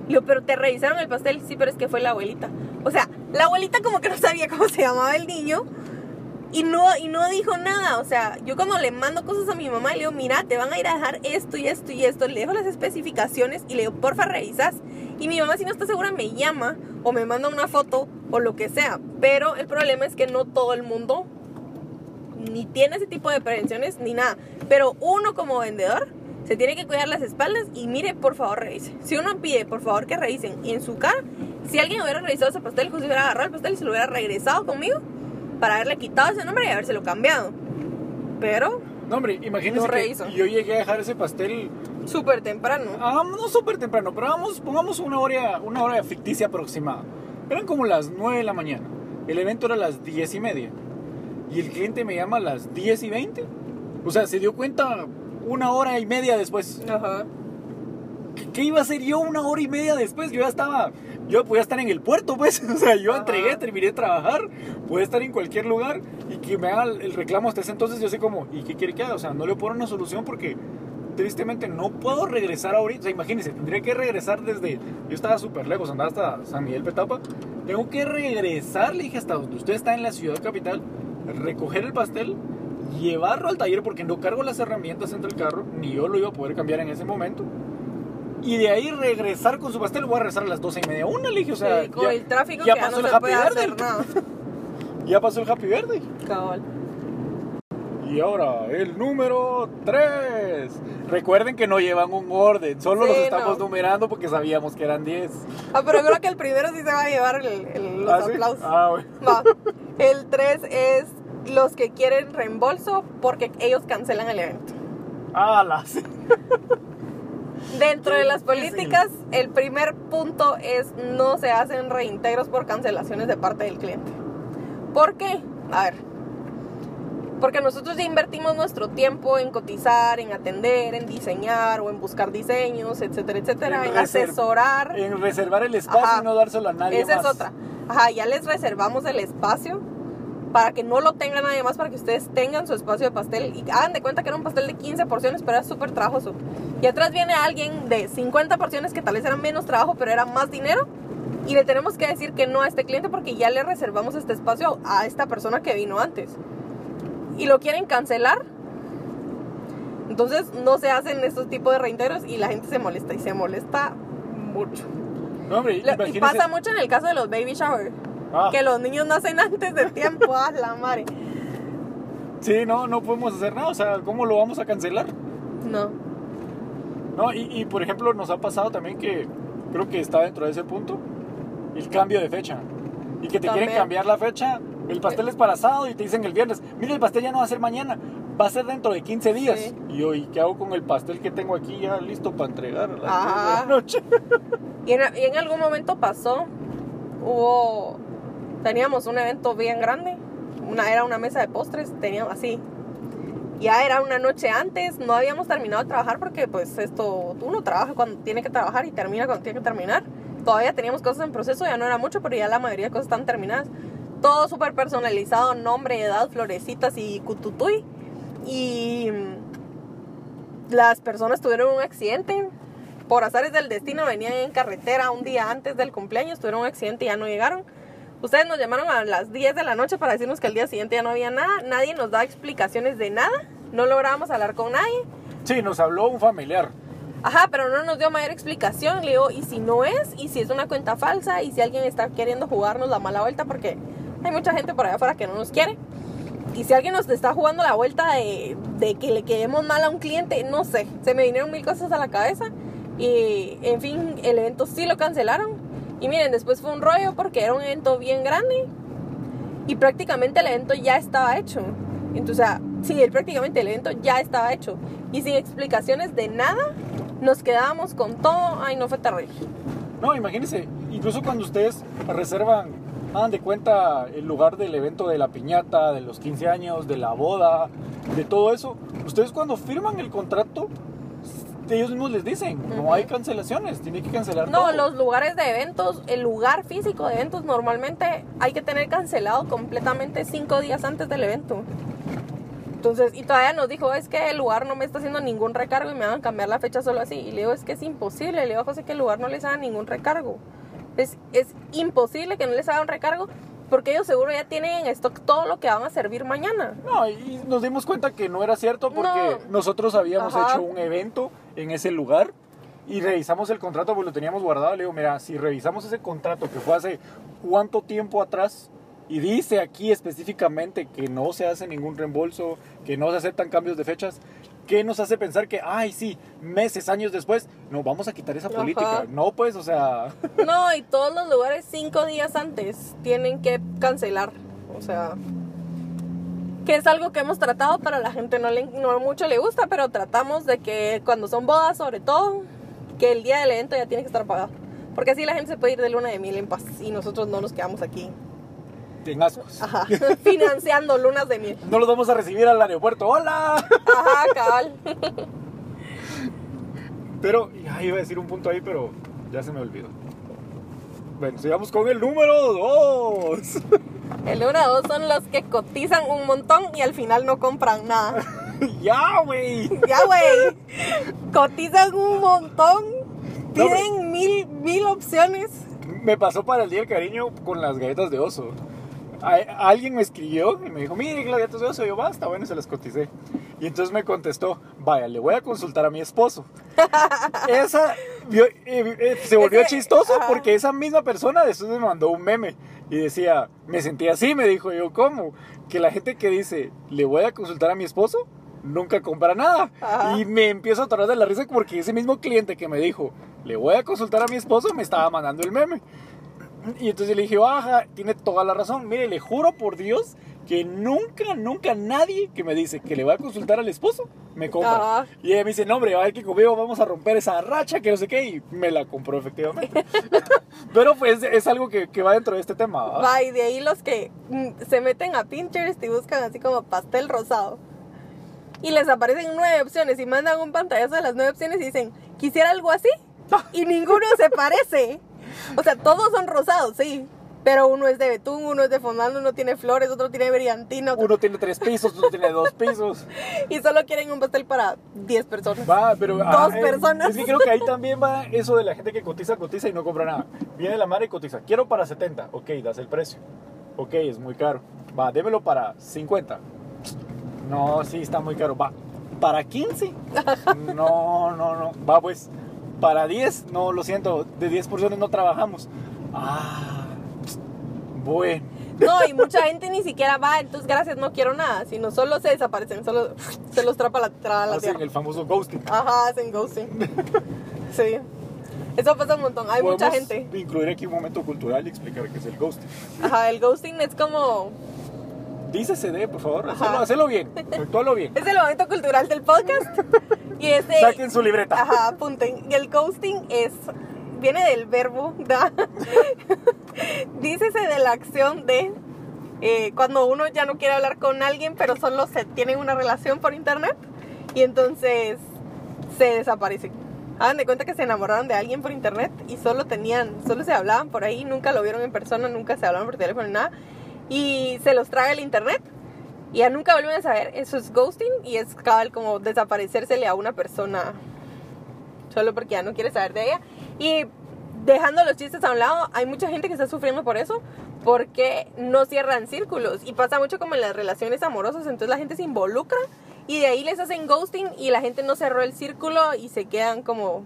[SPEAKER 1] Le digo, pero te revisaron el pastel, sí, pero es que fue la abuelita. O sea, la abuelita como que no sabía cómo se llamaba el niño y no, y no dijo nada. O sea, yo cuando le mando cosas a mi mamá, le digo, mira, te van a ir a dejar esto y esto y esto. Le dejo las especificaciones y le digo, porfa, revisas. Y mi mamá, si no está segura, me llama o me manda una foto o lo que sea. Pero el problema es que no todo el mundo ni tiene ese tipo de prevenciones ni nada. Pero uno como vendedor se tiene que cuidar las espaldas y mire, por favor, revise. Si uno pide, por favor, que revisen en su cara, si alguien hubiera revisado ese pastel, José hubiera agarrado el pastel y se lo hubiera regresado conmigo para haberle quitado ese nombre y habérselo cambiado. Pero
[SPEAKER 2] No, hombre, imagínense que yo llegué a dejar ese pastel,
[SPEAKER 1] súper temprano.
[SPEAKER 2] ah, no súper temprano, pero vamos, pongamos una hora, una hora ficticia aproximada. Eran como las 9 de la mañana. El evento era a las 10 y media. Y el cliente me llama a las 10 y 20. O sea, se dio cuenta una hora y media después.
[SPEAKER 1] Ajá.
[SPEAKER 2] ¿Qué- ¿Qué iba a hacer yo una hora y media después? Yo ya estaba, yo podía estar en el puerto, pues. (laughs) O sea, yo entregué, terminé de trabajar, podía estar en cualquier lugar y que me haga el reclamo hasta ese entonces. Yo sé como, ¿y qué quiere que haga? O sea, no le puedo una solución porque tristemente no puedo regresar ahorita. O sea, imagínense, tendría que regresar desde. Yo estaba súper lejos, andaba hasta San Miguel Petapa. Tengo que regresar, le dije, hasta donde usted está en la ciudad capital, recoger el pastel, llevarlo al taller porque no cargo las herramientas entre el carro, ni yo lo iba a poder cambiar en ese momento. Y de ahí regresar con su pastel, voy a regresar a las 12 y media, una, le dije, o sea,
[SPEAKER 1] Sí, con
[SPEAKER 2] ya,
[SPEAKER 1] el tráfico
[SPEAKER 2] ya
[SPEAKER 1] que ya
[SPEAKER 2] pasó
[SPEAKER 1] no
[SPEAKER 2] el
[SPEAKER 1] se
[SPEAKER 2] Happy
[SPEAKER 1] puede hacer (laughs)
[SPEAKER 2] ya pasó el Happy Verde.
[SPEAKER 1] Cabal.
[SPEAKER 2] Y ahora, el número 3. Recuerden que no llevan un orden, solo
[SPEAKER 1] Sí,
[SPEAKER 2] los estamos
[SPEAKER 1] no.
[SPEAKER 2] numerando porque sabíamos que eran 10.
[SPEAKER 1] Ah, pero creo que el primero sí se va a llevar el- el- (laughs) los
[SPEAKER 2] ¿Ah, sí?
[SPEAKER 1] aplausos.
[SPEAKER 2] Ah, bueno.
[SPEAKER 1] Va. (laughs) El 3 es los que quieren reembolso porque ellos cancelan el evento.
[SPEAKER 2] Ah, la sí.
[SPEAKER 1] Dentro de las políticas, el primer punto es no se hacen reintegros por cancelaciones de parte del cliente. ¿Por qué? A ver. Porque nosotros ya invertimos nuestro tiempo en cotizar, en atender, en diseñar o en buscar diseños, etcétera, etcétera,
[SPEAKER 2] En
[SPEAKER 1] en, asesorar.
[SPEAKER 2] En reservar el espacio
[SPEAKER 1] Ajá.
[SPEAKER 2] y no dárselo a nadie
[SPEAKER 1] Esa
[SPEAKER 2] más.
[SPEAKER 1] es otra. Ajá, ya les reservamos el espacio para que no lo tenga nadie más, para que ustedes tengan su espacio de pastel. Y hagan de cuenta que era un pastel de 15 porciones, pero era súper trabajoso. Y atrás viene alguien de 50 porciones que tal vez eran menos trabajo, pero era más dinero. Y le tenemos que decir que no a este cliente porque ya le reservamos este espacio a esta persona que vino antes. Y lo quieren cancelar. Entonces no se hacen estos tipos de reintegros y la gente se molesta y se molesta mucho.
[SPEAKER 2] No, hombre,
[SPEAKER 1] Y pasa mucho en el caso de los baby shower.
[SPEAKER 2] Ah,
[SPEAKER 1] Que los niños nacen antes del tiempo. ¡Ah, la madre!
[SPEAKER 2] Sí, no, no podemos hacer nada. O sea, ¿cómo lo vamos a cancelar?
[SPEAKER 1] No.
[SPEAKER 2] No, y, y, por ejemplo, nos ha pasado también que creo que está dentro de ese punto el cambio de fecha. Y que te quieren cambiar la fecha. El pastel es para sábado y te dicen el viernes. Mira, el pastel ya no va a ser mañana, va a ser dentro de 15 días.
[SPEAKER 1] Sí.
[SPEAKER 2] Y yo, ¿y qué hago con el pastel que tengo aquí ya listo para entregar a las
[SPEAKER 1] Ajá.
[SPEAKER 2] 10 de la noche? (laughs)
[SPEAKER 1] Y en, y en algún momento pasó, hubo, teníamos un evento bien grande, era una mesa de postres, teníamos así. Ya era una noche antes, no habíamos terminado de trabajar porque pues esto, uno trabaja cuando tiene que trabajar y termina cuando tiene que terminar. Todavía teníamos cosas en proceso, ya no era mucho, pero ya la mayoría de cosas están terminadas. Todo súper personalizado, nombre, edad, florecitas y cututuy. Y mm, las personas tuvieron un accidente, por azares del destino venían en carretera un día antes del cumpleaños, tuvieron un accidente y ya no llegaron. Ustedes nos llamaron a las 10 de la noche para decirnos que el día siguiente ya no había nada, nadie nos da explicaciones de nada, no lográbamos hablar con nadie.
[SPEAKER 2] Sí, nos habló un familiar.
[SPEAKER 1] Ajá, pero no nos dio mayor explicación. Le digo, ¿y si no es? ¿Y si es una cuenta falsa? ¿Y si alguien está queriendo jugarnos la mala vuelta? Porque hay mucha gente por allá afuera que no nos quiere. Y si alguien nos está jugando la vuelta de, de que le quedemos mal a un cliente, no sé. Se me vinieron mil cosas a la cabeza. Y, en fin, el evento sí lo cancelaron. Y miren, después fue un rollo porque era un evento bien grande. Y prácticamente el evento ya estaba hecho. Entonces, sí, el- prácticamente el evento ya estaba hecho. Y sin explicaciones de nada, nos quedábamos con todo. Ay, no fue terrible.
[SPEAKER 2] No, imagínense, incluso cuando ustedes reservan, hagan de cuenta el lugar del evento de la piñata, de los 15 años, de la boda, de todo eso, ustedes cuando firman el contrato, ellos mismos les dicen, no
[SPEAKER 1] Ujú.
[SPEAKER 2] hay cancelaciones, tiene que cancelar
[SPEAKER 1] No,
[SPEAKER 2] todo.
[SPEAKER 1] los lugares de eventos, el lugar físico de eventos normalmente hay que tener cancelado completamente cinco días antes del evento. Entonces, y todavía nos dijo, es que el lugar no me está haciendo ningún recargo y me van a cambiar la fecha solo así. Y le digo, es que es imposible. Le digo a José que el lugar no les haga ningún recargo. Es, es imposible que no les haga un recargo porque ellos seguro ya tienen en stock todo lo que van a servir mañana.
[SPEAKER 2] No, y nos dimos cuenta que no era cierto porque
[SPEAKER 1] No.
[SPEAKER 2] nosotros habíamos
[SPEAKER 1] Ajá.
[SPEAKER 2] hecho un evento en ese lugar y revisamos el contrato, pues lo teníamos guardado. Le digo, mira, si revisamos ese contrato que fue hace cuánto tiempo atrás y dice aquí específicamente que no se hace ningún reembolso, que no se aceptan cambios de fechas, ¿qué nos hace pensar que, ay, sí, meses, años después, no, vamos a quitar esa
[SPEAKER 1] Ajá.
[SPEAKER 2] política? No, pues, o sea,
[SPEAKER 1] No, y todos los lugares cinco días antes tienen que cancelar. O sea, que es algo que hemos tratado, pero a la gente no, le, no mucho le gusta, pero tratamos de que cuando son bodas, sobre todo, que el día del evento ya tiene que estar pagado. Porque así la gente se puede ir de luna de miel en paz y nosotros no nos quedamos aquí.
[SPEAKER 2] en ascos.
[SPEAKER 1] Ajá, (laughs) financiando lunas de miel.
[SPEAKER 2] No los vamos a recibir al aeropuerto. ¡Hola!
[SPEAKER 1] Ajá, cabal.
[SPEAKER 2] Pero, ay, iba a decir un punto ahí, pero ya se me olvidó. Bueno, sigamos con el número 2.
[SPEAKER 1] El número dos son los que cotizan un montón y al final no compran nada. (laughs)
[SPEAKER 2] ya, güey.
[SPEAKER 1] Ya, güey. Cotizan un montón.
[SPEAKER 2] No,
[SPEAKER 1] Piden mil, mil opciones.
[SPEAKER 2] Me pasó para el día del cariño con las galletas de oso. A- alguien me escribió y me dijo, mire, las galletas de oso. Y yo, basta, bueno, se las coticé. Y entonces me contestó, vaya, le voy a consultar a mi esposo. (laughs) esa vio- eh, eh, se volvió
[SPEAKER 1] Ese-
[SPEAKER 2] chistoso
[SPEAKER 1] ajá.
[SPEAKER 2] porque esa misma persona después me mandó un meme y decía, me sentí así, me dijo yo, ¿cómo? Que la gente que dice, le voy a consultar a mi esposo, nunca compra nada.
[SPEAKER 1] Ajá.
[SPEAKER 2] Y me empiezo a atorar de la risa porque ese mismo cliente que me dijo, le voy a consultar a mi esposo, me estaba mandando el meme. Y entonces le dije, baja, tiene toda la razón. Mire, le juro por Dios que nunca, nunca nadie que me dice que le va a consultar al esposo me compra.
[SPEAKER 1] Ajá.
[SPEAKER 2] Y ella me dice, no, hombre, a ver que conmigo vamos a romper esa racha, que no sé qué, y me la compró efectivamente. (laughs) Pero pues es algo que, que va dentro de este tema. ¿va?
[SPEAKER 1] Va, y de ahí los que mm, se meten a Pinterest y buscan así como pastel rosado. Y les aparecen nueve opciones y mandan un pantallazo de las nueve opciones y dicen, quisiera algo así. (laughs) Y ninguno se parece. O sea, todos son rosados, sí. Pero uno es de betún, uno es de fondant, uno tiene flores, otro tiene brillantina. otro-
[SPEAKER 2] Uno tiene tres pisos, otro tiene dos pisos. (laughs)
[SPEAKER 1] Y solo quieren un pastel para 10 personas.
[SPEAKER 2] Va, pero.
[SPEAKER 1] Dos
[SPEAKER 2] ah, eh,
[SPEAKER 1] personas.
[SPEAKER 2] Es que creo que ahí también va eso de la gente que cotiza, cotiza y no compra nada. Viene la madre y cotiza. Quiero para 70. Ok, das el precio. Ok, es muy caro. Va, démelo para 50. No, sí, está muy caro. Va, para 15. (laughs) No, no, no. Va, pues, para 10. No, lo siento. De 10 porciones no trabajamos. Ah, bueno.
[SPEAKER 1] No, y mucha gente ni siquiera va, entonces gracias, no quiero nada, sino solo se desaparecen, solo se los trapa la, tra- la
[SPEAKER 2] Hacen
[SPEAKER 1] tierra.
[SPEAKER 2] el famoso ghosting.
[SPEAKER 1] Ajá, hacen ghosting. (laughs) Sí. Eso pasa un montón. Hay mucha gente.
[SPEAKER 2] incluir aquí un momento cultural y explicar qué es el ghosting.
[SPEAKER 1] Ajá, el ghosting es como.
[SPEAKER 2] Dice CD, por favor. Hacelo, hacelo bien. Actúalo bien.
[SPEAKER 1] Es el momento cultural del podcast. (laughs) Y ese.
[SPEAKER 2] Saquen su libreta.
[SPEAKER 1] Ajá, apunten. Y el ghosting es. Viene del verbo. ¿da? (laughs) Dícese de la acción de. eh, cuando uno ya no quiere hablar con alguien, pero solo se tienen una relación por internet. Y entonces se desaparecen. Hagan de cuenta que se enamoraron de alguien por internet y solo tenían, solo se hablaban por ahí, nunca lo vieron en persona, nunca se hablaban por teléfono ni nada. Y se los traga el internet y ya nunca vuelven a saber. Eso es ghosting y es cabal como desaparecérsele a una persona solo porque ya no quiere saber de ella. Y dejando los chistes a un lado, hay mucha gente que está sufriendo por eso porque no cierran círculos y pasa mucho como en las relaciones amorosas, entonces la gente se involucra Y de ahí les hacen ghosting y la gente no cerró el círculo y se quedan como.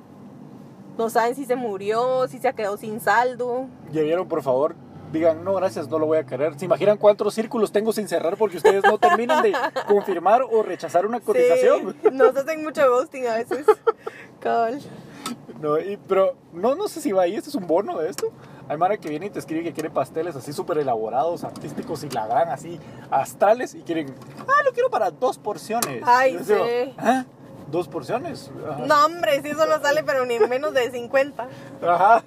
[SPEAKER 1] No saben si se murió, si se quedó sin saldo.
[SPEAKER 2] Ya vieron, por favor, digan, no, gracias, no lo voy a querer. ¿Se imaginan cuántos círculos tengo sin cerrar porque ustedes no terminan de (laughs) confirmar o rechazar una cotización?
[SPEAKER 1] Sí, nos hacen mucho ghosting a veces. (laughs) Cabal.
[SPEAKER 2] No, y- pero no, no sé si va ahí, este es un bono de esto. Hay Mara que viene y te escribe que quiere pasteles así súper elaborados, artísticos y la gran así, astrales, y quieren, ah, lo quiero para dos porciones.
[SPEAKER 1] Ay,
[SPEAKER 2] digo,
[SPEAKER 1] sí.
[SPEAKER 2] ¿Ah? ¿Dos porciones? Ajá.
[SPEAKER 1] No, hombre, si eso no sale, pero ni en menos de 50.
[SPEAKER 2] Ajá.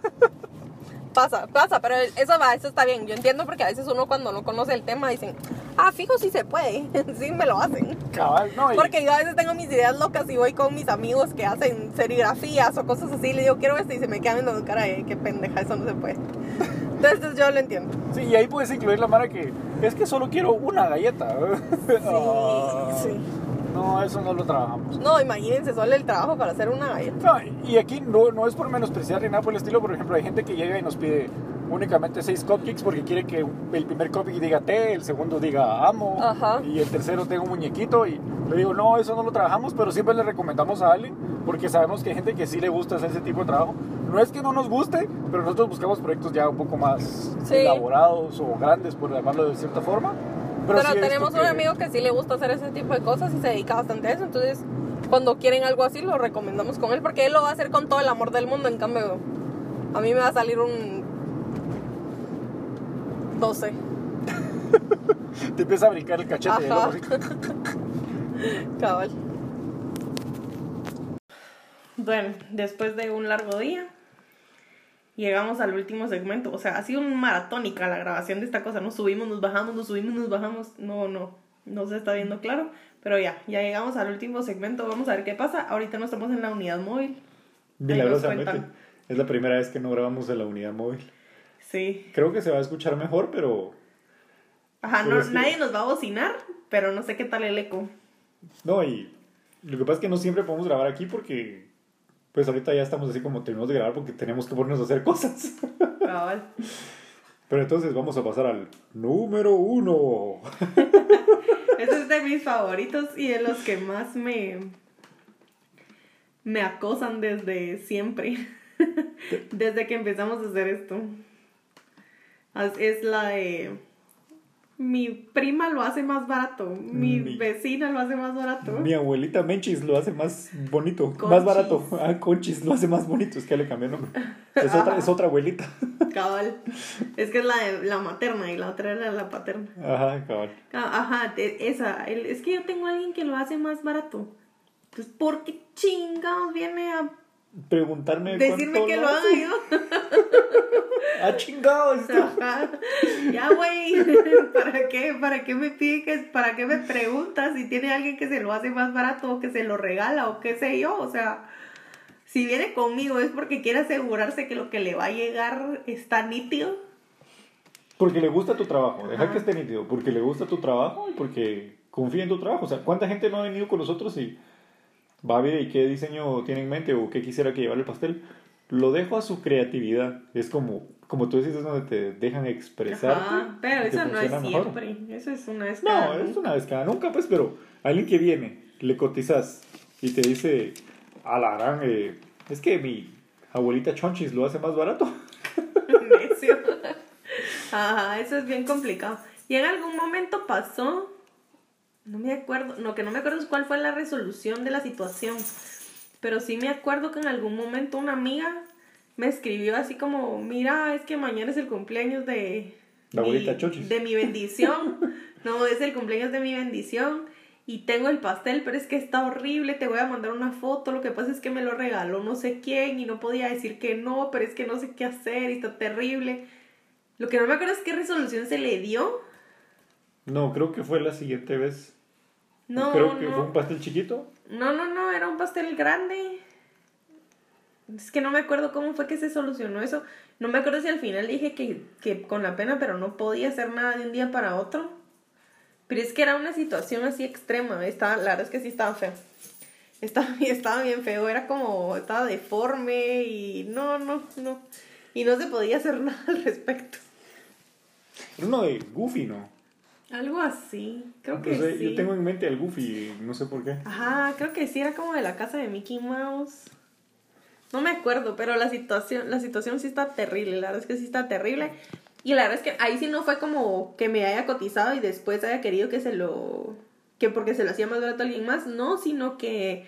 [SPEAKER 1] Pasa, pasa, pero eso va, eso está bien. Yo entiendo porque a veces uno cuando no conoce el tema dicen, ah, fijo, sí se puede. (laughs) sí, me lo hacen.
[SPEAKER 2] Cabal, no, y-
[SPEAKER 1] Porque yo a veces tengo mis ideas locas y voy con mis amigos que hacen serigrafías o cosas así. Y le digo, quiero esto y se me quedan viendo cara de qué pendeja, eso no se puede. Entonces yo lo entiendo.
[SPEAKER 2] Sí, y ahí puedes incluir la Mara que es que solo quiero una galleta. (laughs) Ah,
[SPEAKER 1] Sí, sí.
[SPEAKER 2] No, eso no lo trabajamos.
[SPEAKER 1] No, imagínense solo el trabajo para hacer una galleta.
[SPEAKER 2] No, y aquí no, no es por menospreciar ni nada por el estilo. Por ejemplo, hay gente que llega y nos pide únicamente seis cupcakes porque quiere que el primer cupcake diga té, el segundo diga amo
[SPEAKER 1] Ajá.
[SPEAKER 2] y el tercero tenga un muñequito. Y le digo, no, eso no lo trabajamos, pero siempre le recomendamos a alguien porque sabemos que hay gente que sí le gusta hacer ese tipo de trabajo. No es que no nos guste, pero nosotros buscamos proyectos ya un poco más
[SPEAKER 1] Sí.
[SPEAKER 2] elaborados o grandes, por llamarlo de cierta forma.
[SPEAKER 1] Pero,
[SPEAKER 2] sí
[SPEAKER 1] tenemos un
[SPEAKER 2] que-
[SPEAKER 1] amigo que sí le gusta hacer ese tipo de cosas y se dedica bastante a eso. Entonces, cuando quieren algo así, lo recomendamos con él porque él lo va a hacer con todo el amor del mundo. En cambio, a mí me va a salir un 12. (laughs)
[SPEAKER 2] Te empieza a brincar el cachete.
[SPEAKER 1] Ajá.
[SPEAKER 2] ¿no? (laughs)
[SPEAKER 1] Cabal. Bueno, después de un largo día, llegamos al último segmento. O sea, ha sido un maratónica la grabación de esta cosa. Nos subimos, nos bajamos, nos subimos, nos bajamos. No, no, no se está viendo claro. Pero ya, ya llegamos al último segmento. Vamos a ver qué pasa. Ahorita no estamos en la unidad móvil.
[SPEAKER 2] Milagrosamente. Es la primera vez que no grabamos en la unidad móvil.
[SPEAKER 1] Sí.
[SPEAKER 2] Creo que se va a escuchar mejor, pero
[SPEAKER 1] Ajá,
[SPEAKER 2] Pero
[SPEAKER 1] no,
[SPEAKER 2] es que-
[SPEAKER 1] nadie nos va a bocinar, pero no sé qué tal el eco.
[SPEAKER 2] no, y lo que pasa es que no siempre podemos grabar aquí porque pues ahorita ya estamos así como terminamos de grabar porque tenemos que ponernos a hacer cosas.
[SPEAKER 1] Cabal.
[SPEAKER 2] Pero entonces vamos a pasar al número uno.
[SPEAKER 1] Ese es de mis favoritos y de los que más me me acosan desde siempre. desde que empezamos a hacer esto. Es la de mi prima lo hace más barato, mi,
[SPEAKER 2] Mi-
[SPEAKER 1] vecina lo hace más barato.
[SPEAKER 2] Mi abuelita Menchis lo hace más bonito,
[SPEAKER 1] Conchis.
[SPEAKER 2] más barato. Ah, Conchis lo hace más bonito, es que le cambié el nombre. Es otra, es otra abuelita. (laughs)
[SPEAKER 1] Cabal. Es que es la la materna y la otra era la paterna.
[SPEAKER 2] Ajá, cabal.
[SPEAKER 1] Ah, Ajá, te- esa. es que yo tengo a alguien que lo hace más barato. Pues, ¿por qué chingados viene a
[SPEAKER 2] Preguntarme
[SPEAKER 1] decirme que lo haga yo? (laughs)
[SPEAKER 2] Ah, chingado.
[SPEAKER 1] Ya, güey. (laughs) ¿Para qué? ¿Para qué me pide que, para qué me preguntas si tiene alguien que se lo hace más barato o que se lo regala o qué sé yo? O sea, si viene conmigo es porque quiere asegurarse que lo que le va a llegar está nítido.
[SPEAKER 2] Porque le gusta tu trabajo, deja
[SPEAKER 1] Ajá.
[SPEAKER 2] que esté nítido, porque le gusta tu trabajo y porque confía en tu trabajo. O sea, ¿cuánta gente no ha venido con nosotros y va a ver y qué diseño tiene en mente o qué quisiera que llevara el pastel? Lo dejo a su creatividad. Es como, como tú dices, es donde te dejan expresarte.
[SPEAKER 1] Ajá, pero eso no es
[SPEAKER 2] funciona mejor.
[SPEAKER 1] siempre. Eso es una vez cada
[SPEAKER 2] No, es una vez cada nunca, pues, pero alguien que viene, le cotizas y te dice, a la gran, eh, es que mi abuelita Chonchis lo hace más barato. (laughs)
[SPEAKER 1] Necio. Ajá, eso es bien complicado. Y en algún momento pasó, no me acuerdo, no, que no me acuerdo cuál fue la resolución de la situación, pero sí me acuerdo que en algún momento una amiga me escribió así como, mira, es que mañana es el cumpleaños de...
[SPEAKER 2] La abuelita Chochis.
[SPEAKER 1] De mi bendición. (laughs) no, es el cumpleaños de mi bendición. Y tengo el pastel, pero es que está horrible, te voy a mandar una foto. Lo que pasa es que me lo regaló no sé quién y no podía decir que no, pero es que no sé qué hacer y está terrible. Lo que no me acuerdo es qué resolución se le dio.
[SPEAKER 2] No, creo que fue la siguiente vez.
[SPEAKER 1] No,
[SPEAKER 2] creo que
[SPEAKER 1] no.
[SPEAKER 2] fue un pastel chiquito.
[SPEAKER 1] No, no, no, era un pastel grande. Es que no me acuerdo cómo fue que se solucionó eso. No me acuerdo si al final dije que, que con la pena, pero no podía hacer nada de un día para otro. Pero es que era una situación así extrema. Estaba, la verdad es que sí estaba feo. Estaba, (laughs) estaba bien feo. Era como, estaba deforme y no, no, no. Y no se podía hacer (laughs) nada al respecto.
[SPEAKER 2] Era uno de Goofy, ¿no?
[SPEAKER 1] Algo así, creo que sí.
[SPEAKER 2] Yo tengo en mente al Goofy, no sé por qué.
[SPEAKER 1] Ajá, creo que sí, era como de la casa de Mickey Mouse. No me acuerdo, pero la situación, la situación sí está terrible, la verdad es que sí está terrible. Y la verdad es que ahí sí no fue como que me haya cotizado y después haya querido que se lo... que porque se lo hacía más barato a alguien más, no, sino que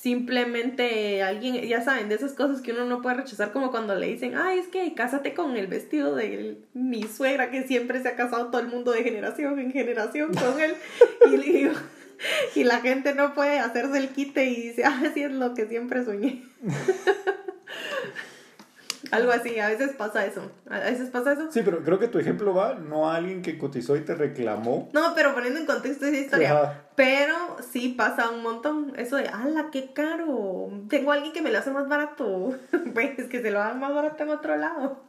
[SPEAKER 1] simplemente alguien, ya saben, de esas cosas que uno no puede rechazar, como cuando le dicen, ay, es que cásate con el vestido de mi suegra que siempre se ha casado todo el mundo de generación en generación con él. (laughs) y le digo, y la gente no puede hacerse el quite y dice, ah, sí es lo que siempre soñé. (laughs) Algo así, a veces pasa eso. A veces pasa eso.
[SPEAKER 2] Sí, pero creo que tu ejemplo va no a alguien que cotizó y te reclamó.
[SPEAKER 1] No, pero poniendo en contexto esa historia.
[SPEAKER 2] Ajá.
[SPEAKER 1] Pero sí pasa un montón. Eso de, ¡ala, qué caro! Tengo a alguien que me lo hace más barato. (laughs) Pues que se lo haga más barato en otro lado.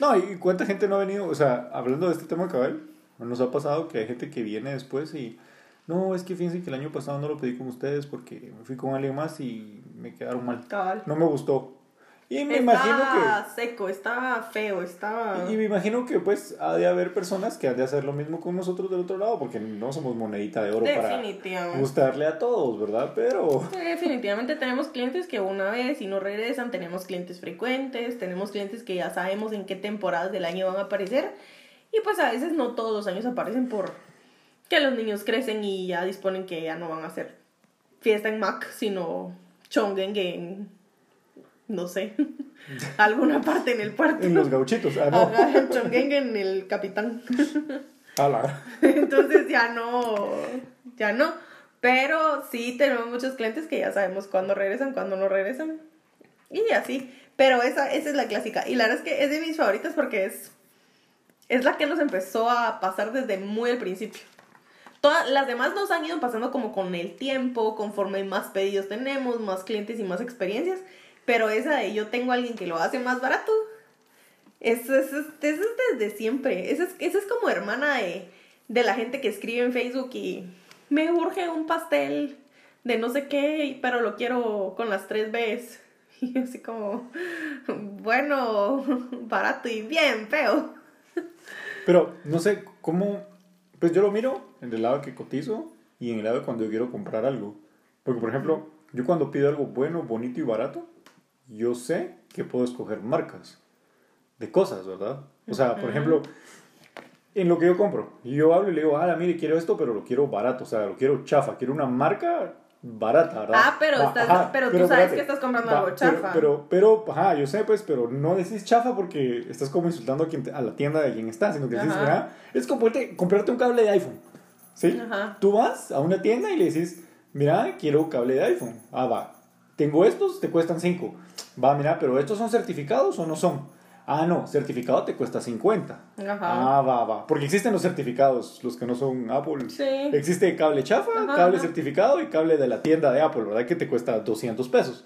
[SPEAKER 2] No, y cuánta gente no ha venido, o sea, hablando de este tema cabal, nos ha pasado que hay gente que viene después y no, es que fíjense que el año pasado no lo pedí con ustedes porque me fui con alguien más y me quedaron mal.
[SPEAKER 1] Cabal.
[SPEAKER 2] No me gustó. Y me
[SPEAKER 1] estaba
[SPEAKER 2] imagino
[SPEAKER 1] seco, estaba feo, estaba...
[SPEAKER 2] que y me imagino que pues ha de haber personas que han de hacer lo mismo con nosotros del otro lado porque no somos monedita de oro para gustarle a todos, ¿verdad? Pero
[SPEAKER 1] Definitivamente tenemos clientes que una vez y no regresan, tenemos clientes frecuentes, tenemos clientes que ya sabemos en qué temporadas del año van a aparecer y pues a veces no todos los años aparecen por que los niños crecen y ya disponen que ya no van a hacer fiesta en Mac, sino chongengue en, no sé, (laughs) alguna parte en el puerto.
[SPEAKER 2] en los gauchitos, ah, no.
[SPEAKER 1] Ajá, chongengue en el capitán. (laughs)
[SPEAKER 2] Ala.
[SPEAKER 1] Entonces ya no, ya no. Pero sí tenemos muchos clientes que ya sabemos cuándo regresan, cuándo no regresan. Y así. Pero esa, esa es la clásica. Y la verdad es que es de mis favoritas porque es, es la que nos empezó a pasar desde muy al principio. Todas las demás nos han ido pasando como con el tiempo, conforme más pedidos tenemos, más clientes y más experiencias. Pero esa de yo tengo a alguien que lo hace más barato, eso es, eso es desde siempre. Esa es, esa es como hermana de, de la gente que escribe en Facebook y me urge un pastel de no sé qué, pero lo quiero con las tres Bs. (laughs) Y así como, bueno, (laughs) barato y bien feo.
[SPEAKER 2] Pero no sé cómo. Pues yo lo miro en el lado que cotizo y en el lado cuando yo quiero comprar algo. Porque, por ejemplo, yo cuando pido algo bueno, bonito y barato, yo sé que puedo escoger marcas de cosas, ¿verdad? O sea, por ejemplo, en lo que yo compro, yo hablo y le digo, ah, mire, quiero esto, pero lo quiero barato, o sea, lo quiero chafa, quiero una marca barata, ¿verdad?
[SPEAKER 1] Ah, pero estás- pero tú sabes que estás comprando algo
[SPEAKER 2] pero-
[SPEAKER 1] chafa.
[SPEAKER 2] Pero, pero, ajá, yo sé, pues, pero no decís chafa porque estás como insultando a, quien te- a la tienda de quien está, sino que decís, mira, es comprarte, comprarte un cable de iPhone, ¿sí?
[SPEAKER 1] Ajá.
[SPEAKER 2] Tú vas a una tienda y le decís, mira, quiero cable de iPhone. Ah, va. Tengo estos, te cuestan 5. Va, mira, pero estos son certificados o no son. Ah, no, certificado te cuesta 50.
[SPEAKER 1] Ajá.
[SPEAKER 2] Ah, va, va. Porque existen los certificados, los que no son Apple.
[SPEAKER 1] Sí.
[SPEAKER 2] Existe cable chafa,
[SPEAKER 1] Ajá,
[SPEAKER 2] cable
[SPEAKER 1] ajá.
[SPEAKER 2] certificado y cable de la tienda de Apple, ¿verdad? Que te cuesta 200 pesos.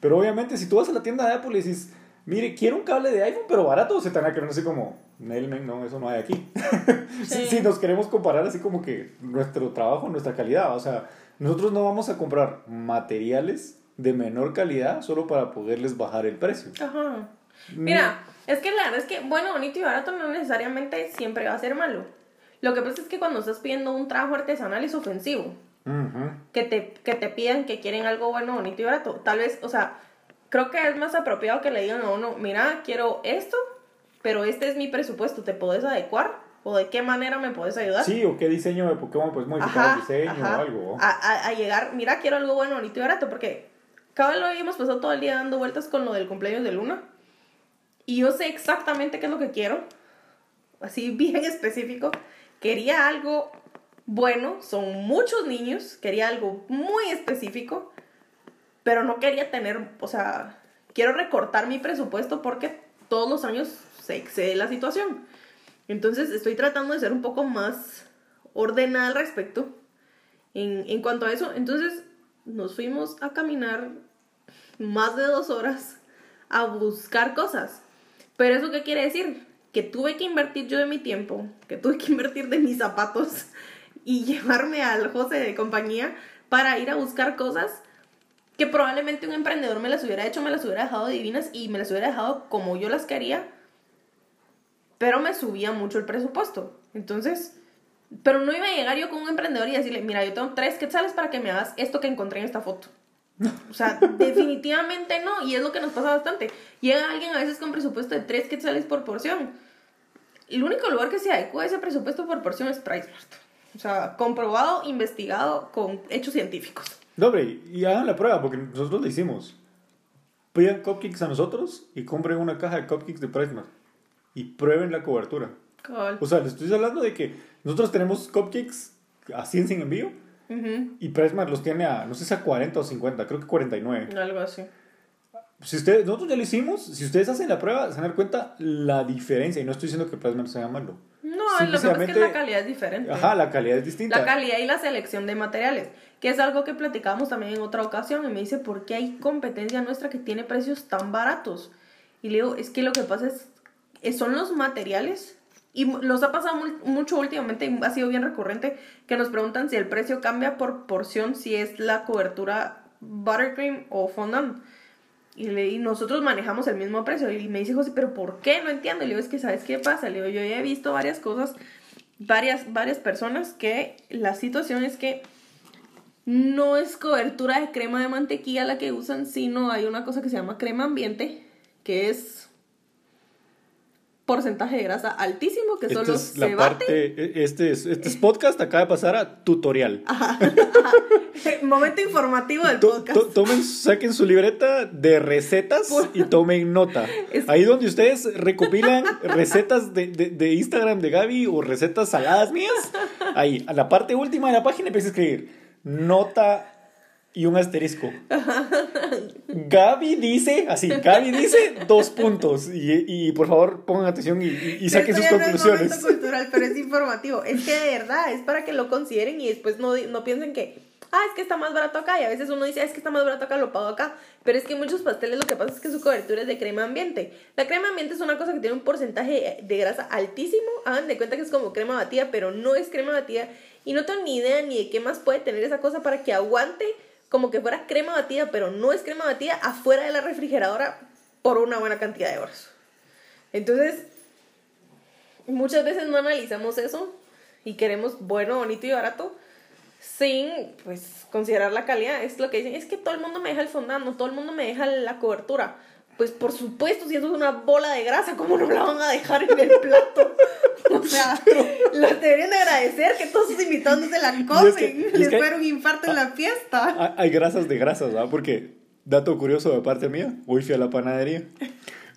[SPEAKER 2] Pero obviamente, si tú vas a la tienda de Apple y dices, mire, quiero un cable de iPhone, pero barato, se te van a querer así como, Nelmen, no, eso no hay aquí. si, (laughs)
[SPEAKER 1] Sí.
[SPEAKER 2] si nos queremos comparar así como que nuestro trabajo, nuestra calidad, o sea, nosotros no vamos a comprar materiales de menor calidad solo para poderles bajar el precio.
[SPEAKER 1] Ajá. Mira, es que la verdad es que, bueno, bonito y barato no necesariamente siempre va a ser malo. Lo que pasa es que cuando estás pidiendo un trabajo artesanal es ofensivo.
[SPEAKER 2] Ujú.
[SPEAKER 1] Que te, que te pidan que quieren algo bueno, bonito y barato. Tal vez, o sea, creo que es más apropiado que le digan a uno, mira, quiero esto, pero este es mi presupuesto, ¿te podés adecuar? ¿O de qué manera me podés ayudar?
[SPEAKER 2] Sí, o qué diseño de Pokémon puedes modificar el diseño
[SPEAKER 1] ajá.
[SPEAKER 2] o algo.
[SPEAKER 1] A, a- a llegar, mira, quiero algo bueno, bonito y barato, porque vez lo habíamos pasado todo el día dando vueltas con lo del cumpleaños de Luna. Y yo sé exactamente qué es lo que quiero, así (laughs) bien específico. Quería algo bueno, son muchos niños, quería algo muy específico, pero no quería tener, o sea, quiero recortar mi presupuesto porque todos los años se excede la situación. Entonces estoy tratando de ser un poco más ordenada al respecto en, en cuanto a eso. Entonces nos fuimos a caminar más de dos horas a buscar cosas. Pero eso qué quiere decir? Que tuve que invertir yo de mi tiempo, que tuve que invertir de mis zapatos y (laughs) llevarme al José de compañía para ir a buscar cosas que probablemente un emprendedor me las hubiera hecho, me las hubiera dejado divinas y me las hubiera dejado como yo las quería, pero me subía mucho el presupuesto. Entonces, Pero no iba a llegar yo con un emprendedor y decirle, mira, yo tengo tres quetzales para que me hagas esto que encontré en esta foto. O sea, definitivamente no, y es lo que nos pasa bastante. Llega alguien a veces con presupuesto de tres quetzales por porción. El único lugar que se adecua a ese presupuesto por porción es PriceMart. O sea, comprobado, investigado, con hechos científicos.
[SPEAKER 2] No, hombre, y hagan la prueba, porque nosotros lo hicimos. Pidan cupcakes a nosotros y compren una caja de cupcakes de PriceMart. Y prueben la cobertura.
[SPEAKER 1] Cabal.
[SPEAKER 2] O sea, les estoy hablando de que nosotros tenemos cupcakes a 100 sin envío Y PriceMart los tiene a, no sé si a 40 o 50, creo que 49.
[SPEAKER 1] Algo así.
[SPEAKER 2] Si ustedes, nosotros ya lo hicimos, si ustedes hacen la prueba, se van a dar cuenta la diferencia. Y no estoy diciendo que PriceMart sea malo.
[SPEAKER 1] No, lo que pasa es que la calidad es diferente.
[SPEAKER 2] Ajá, la calidad es distinta.
[SPEAKER 1] La calidad y la selección de materiales, que es algo que platicábamos también en otra ocasión. Y me dice, ¿por qué hay competencia nuestra que tiene precios tan baratos? Y le digo, es que lo que pasa es, es- son los materiales. Y nos ha pasado mu- mucho últimamente, ha sido bien recurrente, que nos preguntan si el precio cambia por porción, si es la cobertura buttercream o fondant. Y nosotros manejamos el mismo precio. Y me dice José, ¿pero por qué? No entiendo. Y le digo, es que ¿sabes qué pasa? Le digo, yo ya he visto varias cosas, varias, varias personas que la situación es que no es cobertura de crema de mantequilla la que usan, sino hay una cosa que se llama crema ambiente, que es porcentaje de grasa altísimo, que
[SPEAKER 2] Esta
[SPEAKER 1] solo
[SPEAKER 2] es la
[SPEAKER 1] se bate.
[SPEAKER 2] parte, este es, este es podcast, acaba de pasar a tutorial. (laughs) (laughs)
[SPEAKER 1] Momento informativo del
[SPEAKER 2] To-
[SPEAKER 1] podcast.
[SPEAKER 2] to- tomen, saquen su libreta de recetas y tomen nota.
[SPEAKER 1] Es-
[SPEAKER 2] Ahí donde ustedes recopilan (laughs) recetas de, de- de Instagram de Gaby o recetas saladas mías, ahí, a la parte última de la página empieza a escribir nota y un asterisco. Gaby dice, así, Gaby dice dos puntos. Y, y por favor pongan atención y, y- y saquen sus
[SPEAKER 1] no es
[SPEAKER 2] conclusiones.
[SPEAKER 1] momento cultural, pero es informativo. Es que de verdad, es para que lo consideren y después no, no piensen que, ah, es que está más barato acá. Y a veces uno dice, ah, es que está más barato acá, lo pago acá. Pero es que muchos pasteles lo que pasa es que su cobertura es de crema ambiente. La crema ambiente es una cosa que tiene un porcentaje de grasa altísimo. Hagan de cuenta que es como crema batida, pero no es crema batida. Y no tengo ni idea ni de qué más puede tener esa cosa para que aguante como que fuera crema batida, pero no es crema batida, afuera de la refrigeradora por una buena cantidad de horas. Entonces, muchas veces no analizamos eso y queremos bueno, bonito y barato sin pues considerar la calidad. Es lo que dicen, es que todo el mundo me deja el fondant, todo el mundo me deja la cobertura. Pues por supuesto, si eso es una bola de grasa, ¿cómo no la van a dejar en el plato? (laughs) O sea, los deberían de agradecer que todos sus invitados no se la comen.
[SPEAKER 2] es que- es
[SPEAKER 1] Les fuera un infarto en la fiesta.
[SPEAKER 2] Ah, Hay grasas de grasas, ¿verdad? Porque, dato curioso de parte mía, hoy fui a la panadería.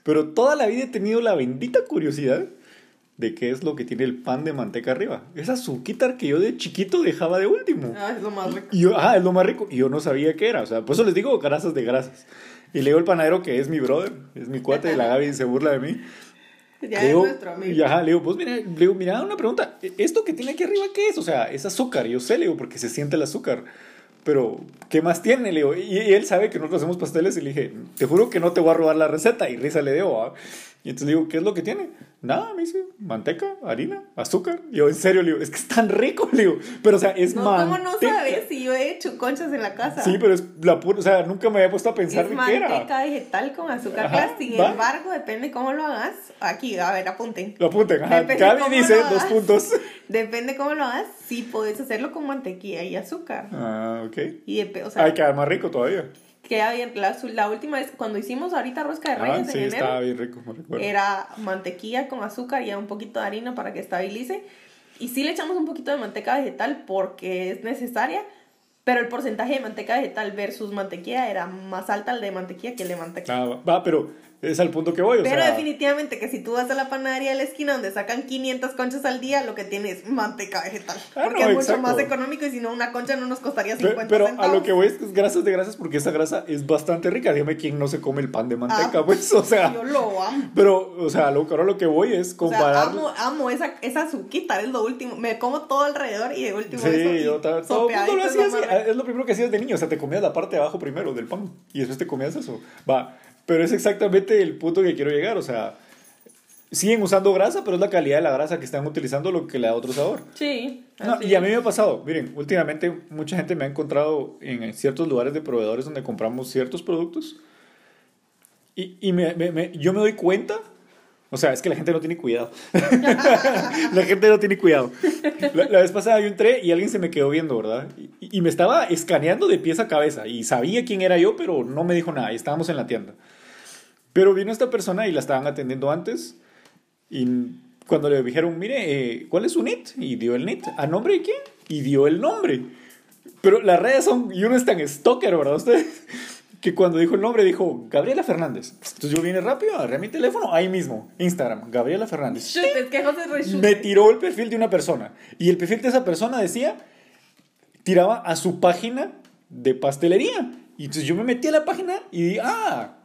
[SPEAKER 2] Pero toda la vida he tenido la bendita curiosidad de qué es lo que tiene el pan de manteca arriba. Esa azúcar que yo de chiquito dejaba de último.
[SPEAKER 1] Ah, es lo más rico.
[SPEAKER 2] Y yo, ah, es lo más rico. Y yo no sabía qué era. O sea, por eso les digo grasas de grasas. Y le digo al panadero que es mi brother, es mi cuate, y la Gaby se burla de mí.
[SPEAKER 1] Ya
[SPEAKER 2] Le
[SPEAKER 1] es
[SPEAKER 2] digo,
[SPEAKER 1] nuestro amigo.
[SPEAKER 2] y ajá, le digo, pues mira, le digo, mira, una pregunta, ¿esto que tiene aquí arriba qué es? O sea, es azúcar, yo sé, le digo, porque se siente el azúcar. Pero, ¿qué más tiene? Le digo, y, y él sabe que nosotros hacemos pasteles y le dije, te juro que no te voy a robar la receta. Y risa le dio, ¿ah? Y entonces le digo, ¿qué es lo que tiene? Nada, me dice, manteca, harina, azúcar. Y yo, en serio, le digo, es que es tan rico, le digo. Pero, o sea, es
[SPEAKER 1] No,
[SPEAKER 2] manteca.
[SPEAKER 1] ¿cómo no sabes si yo he hecho conchas en la casa?
[SPEAKER 2] Sí, pero es la pura, o sea, nunca me había puesto a pensar
[SPEAKER 1] es
[SPEAKER 2] de qué era.
[SPEAKER 1] manteca vegetal con azúcar
[SPEAKER 2] Ajá.
[SPEAKER 1] Sin
[SPEAKER 2] va.
[SPEAKER 1] embargo, depende cómo lo hagas. Aquí, a ver, apunten.
[SPEAKER 2] Lo apunten, ajá. Gaby dice dos puntos.
[SPEAKER 1] Depende cómo lo hagas. Sí, puedes hacerlo con mantequilla y azúcar.
[SPEAKER 2] Ah, ok.
[SPEAKER 1] Y de, o sea,
[SPEAKER 2] Ay, queda más rico todavía.
[SPEAKER 1] Queda bien. La, la última vez, cuando hicimos ahorita rosca de
[SPEAKER 2] Ah,
[SPEAKER 1] reyes
[SPEAKER 2] sí,
[SPEAKER 1] en
[SPEAKER 2] estaba
[SPEAKER 1] enero,
[SPEAKER 2] bien rico, me recuerdo.
[SPEAKER 1] era mantequilla con azúcar y un poquito de harina para que estabilice. Y sí le echamos un poquito de manteca vegetal porque es necesaria, pero el porcentaje de manteca vegetal versus mantequilla era más alta el de mantequilla que el de manteca.
[SPEAKER 2] Ah, va, pero es al punto que voy, o
[SPEAKER 1] Pero
[SPEAKER 2] sea,
[SPEAKER 1] definitivamente que si tú vas a la panadería de la esquina donde sacan 500 conchas al día, lo que tiene es manteca vegetal.
[SPEAKER 2] Ah,
[SPEAKER 1] porque
[SPEAKER 2] no,
[SPEAKER 1] es mucho
[SPEAKER 2] exacto.
[SPEAKER 1] más económico y si no una concha no nos costaría
[SPEAKER 2] pe-
[SPEAKER 1] 50
[SPEAKER 2] pero a
[SPEAKER 1] centavos.
[SPEAKER 2] lo que voy es que es grasas de grasas porque esa grasa es bastante rica. Dígame quién no se come el pan de manteca,
[SPEAKER 1] Ah,
[SPEAKER 2] pues, o sea,
[SPEAKER 1] Yo lo amo.
[SPEAKER 2] pero, o sea, lo, ahora lo que voy es
[SPEAKER 1] O sea,
[SPEAKER 2] comparar.
[SPEAKER 1] amo, amo esa, esa azuquita, es lo último. Me como todo alrededor y de último
[SPEAKER 2] Sí,
[SPEAKER 1] eso.
[SPEAKER 2] yo todo mundo lo hacía así.
[SPEAKER 1] rico.
[SPEAKER 2] Es lo primero que hacías de niño. O sea, te comías la parte de abajo primero del pan y después te comías eso. Va. Pero es exactamente el punto que quiero llegar. O sea, siguen usando grasa, pero es la calidad de la grasa que están utilizando lo que le da otro sabor.
[SPEAKER 1] Sí.
[SPEAKER 2] No, y a mí me ha pasado, miren, últimamente mucha gente me ha encontrado en ciertos lugares de proveedores donde compramos ciertos productos y, y me- me- me- yo me doy cuenta, O sea, es que la gente no tiene cuidado. (laughs) la gente no tiene cuidado. La, la, vez pasada yo entré y alguien se me quedó viendo, ¿verdad? Y, y, me estaba escaneando de pies a cabeza. Y sabía quién era yo, pero no me dijo nada. Y estábamos en la tienda. Pero vino esta persona y la estaban atendiendo antes. Y cuando le dijeron, mire, eh, ¿cuál es su NIT? Y dio el NIT. ¿A nombre de quién? Y dio el nombre. Pero las redes son, y uno es tan stalker, ¿verdad? Ustedes, (laughs) que cuando dijo el nombre dijo Gabriela Fernández. Entonces yo vine rápido, agarré mi teléfono, ahí mismo, Instagram, Gabriela Fernández.
[SPEAKER 1] Chut, es que José Rechute.
[SPEAKER 2] Me tiró el perfil de una persona. Y el perfil de esa persona decía, tiraba a su página de pastelería. Y entonces yo me metí a la página y dije, ah,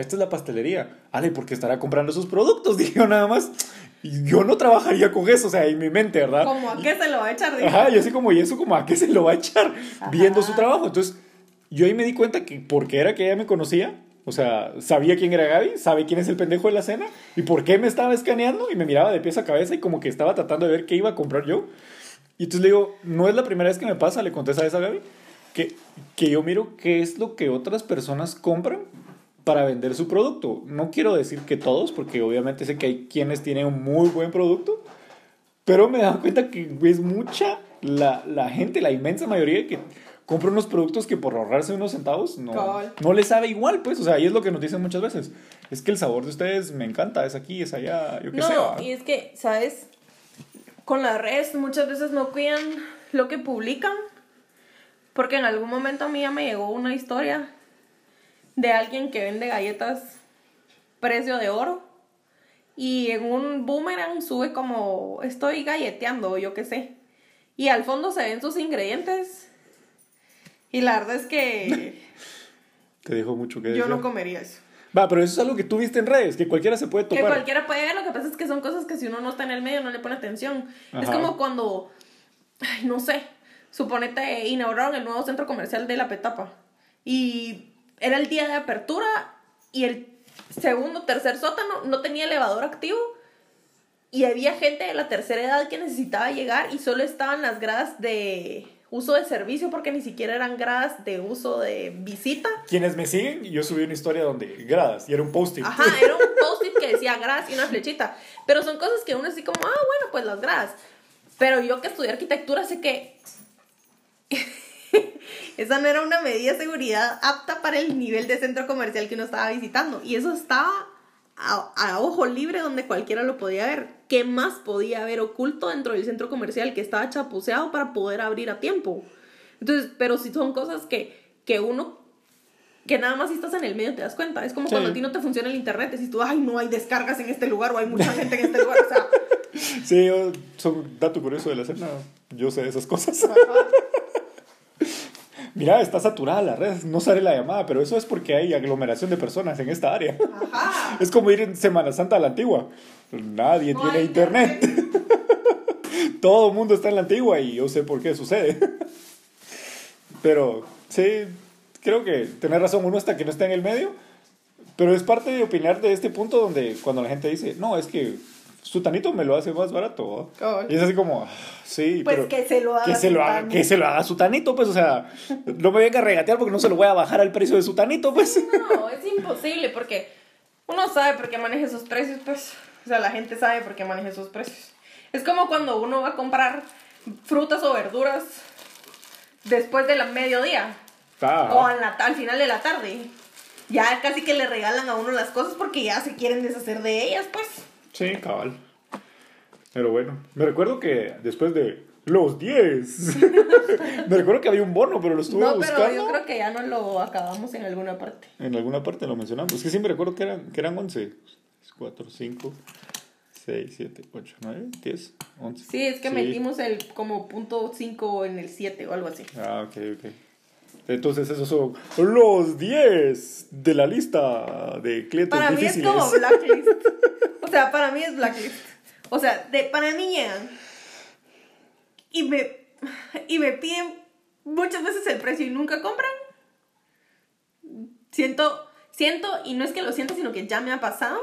[SPEAKER 2] esta es la pastelería. Ale, porque estará comprando sus productos, (laughs) dije yo nada más. Yo no trabajaría con eso, o sea, en mi mente, ¿verdad?
[SPEAKER 1] Como a qué se lo va a echar. Dijo.
[SPEAKER 2] Ajá, y así como, y eso como a qué se lo va a echar Ajá. viendo su trabajo. Entonces, yo ahí me di cuenta que porque era que ella me conocía, o sea, sabía quién era Gaby, sabe quién es el pendejo de la cena, y por qué me estaba escaneando, y me miraba de pies a cabeza, y como que estaba tratando de ver qué iba a comprar yo. Y entonces le digo, no es la primera vez que me pasa, le contesta a esa Gaby, que, que yo miro qué es lo que otras personas compran para vender su producto. No quiero decir que todos, porque obviamente sé que hay quienes tienen un muy buen producto, pero me he dado cuenta que es mucha la, la gente, la inmensa mayoría que compra unos productos que por ahorrarse unos centavos no, no les sabe igual, pues. O sea, ahí es lo que nos dicen muchas veces. Es que el sabor de ustedes me encanta, es aquí, es allá, yo qué
[SPEAKER 1] no,
[SPEAKER 2] sé.
[SPEAKER 1] No, y es que, ¿sabes? Con las redes muchas veces no cuidan lo que publican. Porque en algún momento a mí ya me llegó una historia de alguien que vende galletas precio de oro. Y en un boomerang sube como estoy galleteando, yo qué sé. Y al fondo se ven sus ingredientes. Y la verdad es que. (laughs)
[SPEAKER 2] Te dijo mucho que
[SPEAKER 1] Yo
[SPEAKER 2] decir.
[SPEAKER 1] no comería eso.
[SPEAKER 2] Va, pero eso es algo que tú viste en redes, que cualquiera se puede topar.
[SPEAKER 1] Que cualquiera puede ver, lo que pasa es que son cosas que si uno no está en el medio no le pone atención. Ajá. Es como cuando. Ay, no sé. Suponete, inauguraron el nuevo centro comercial de La Petapa. Y era el día de apertura y el segundo, tercer sótano no tenía elevador activo y había gente de la tercera edad que necesitaba llegar y solo estaban las gradas de uso de servicio porque ni siquiera eran gradas de uso de visita.
[SPEAKER 2] Quienes me siguen, yo subí una historia donde gradas y era un post-it.
[SPEAKER 1] Ajá, era un post-it que decía gradas y una flechita. Pero son cosas que uno así como, ah, bueno, pues las gradas. Pero yo que estudié arquitectura sé que esa no era una medida de seguridad apta para el nivel de centro comercial que uno estaba visitando. Y eso estaba a, a, ojo libre donde cualquiera lo podía ver. ¿Qué más podía haber oculto dentro del centro comercial que estaba chapuceado para poder abrir a tiempo? Entonces, pero si son cosas que, que uno, que nada más si estás en el medio te das cuenta. Es como sí. cuando a ti no te funciona el internet, decís tú, ay, no hay descargas en este lugar o hay mucha gente en este lugar. O sea, (laughs)
[SPEAKER 2] Sí, son dato curioso de la escena, yo sé esas cosas. Mira, está saturada la red, no sale la llamada, pero eso es porque hay aglomeración de personas en esta área.
[SPEAKER 1] Ajá. (laughs)
[SPEAKER 2] Es como ir en Semana Santa a la antigua. Nadie
[SPEAKER 1] No
[SPEAKER 2] tiene internet. (laughs) Todo el mundo está en la antigua y yo sé por qué sucede. (laughs) Pero sí, creo que tener razón uno hasta que no está en el medio. Pero es parte de opinar de este punto donde cuando la gente dice, no, es que su tanito me lo hace más barato. ¿no? Y es así como, ah, sí,
[SPEAKER 1] Pues
[SPEAKER 2] pero
[SPEAKER 1] que se lo haga
[SPEAKER 2] que se lo haga,
[SPEAKER 1] Sutanito.
[SPEAKER 2] que se lo haga su tanito, pues, o sea, no me venga a regatear porque no se lo voy a bajar al precio de su tanito, pues.
[SPEAKER 1] No, es imposible porque uno sabe por qué maneja esos precios, pues. O sea, la gente sabe por qué maneja esos precios. Es como cuando uno va a comprar frutas o verduras después del mediodía
[SPEAKER 2] Ah,
[SPEAKER 1] o al, al final de la tarde. Ya casi que le regalan a uno las cosas porque ya se quieren deshacer de ellas, pues.
[SPEAKER 2] Sí, cabal. Pero bueno, me recuerdo que después de los 10, (laughs) me recuerdo que había un bono, pero lo estuve
[SPEAKER 1] No,
[SPEAKER 2] buscando.
[SPEAKER 1] pero yo creo que ya no lo acabamos en alguna parte.
[SPEAKER 2] En alguna parte lo mencionamos. Es que sí me recuerdo que eran, que eran 11. 4, 5, 6, 7, 8, 9, 10, 11.
[SPEAKER 1] Sí, es que metimos el como punto 5 en el 7 o algo así.
[SPEAKER 2] Ah, ok, ok. Entonces esos son los 10 de la lista de clientes
[SPEAKER 1] Para mí es
[SPEAKER 2] difíciles.
[SPEAKER 1] como (laughs) blacklist. O sea, para mí es blacklist. O sea, de, para mí llegan y me, y me piden muchas veces el precio y nunca compran. Siento, siento, y no es que lo siento, sino que ya me ha pasado,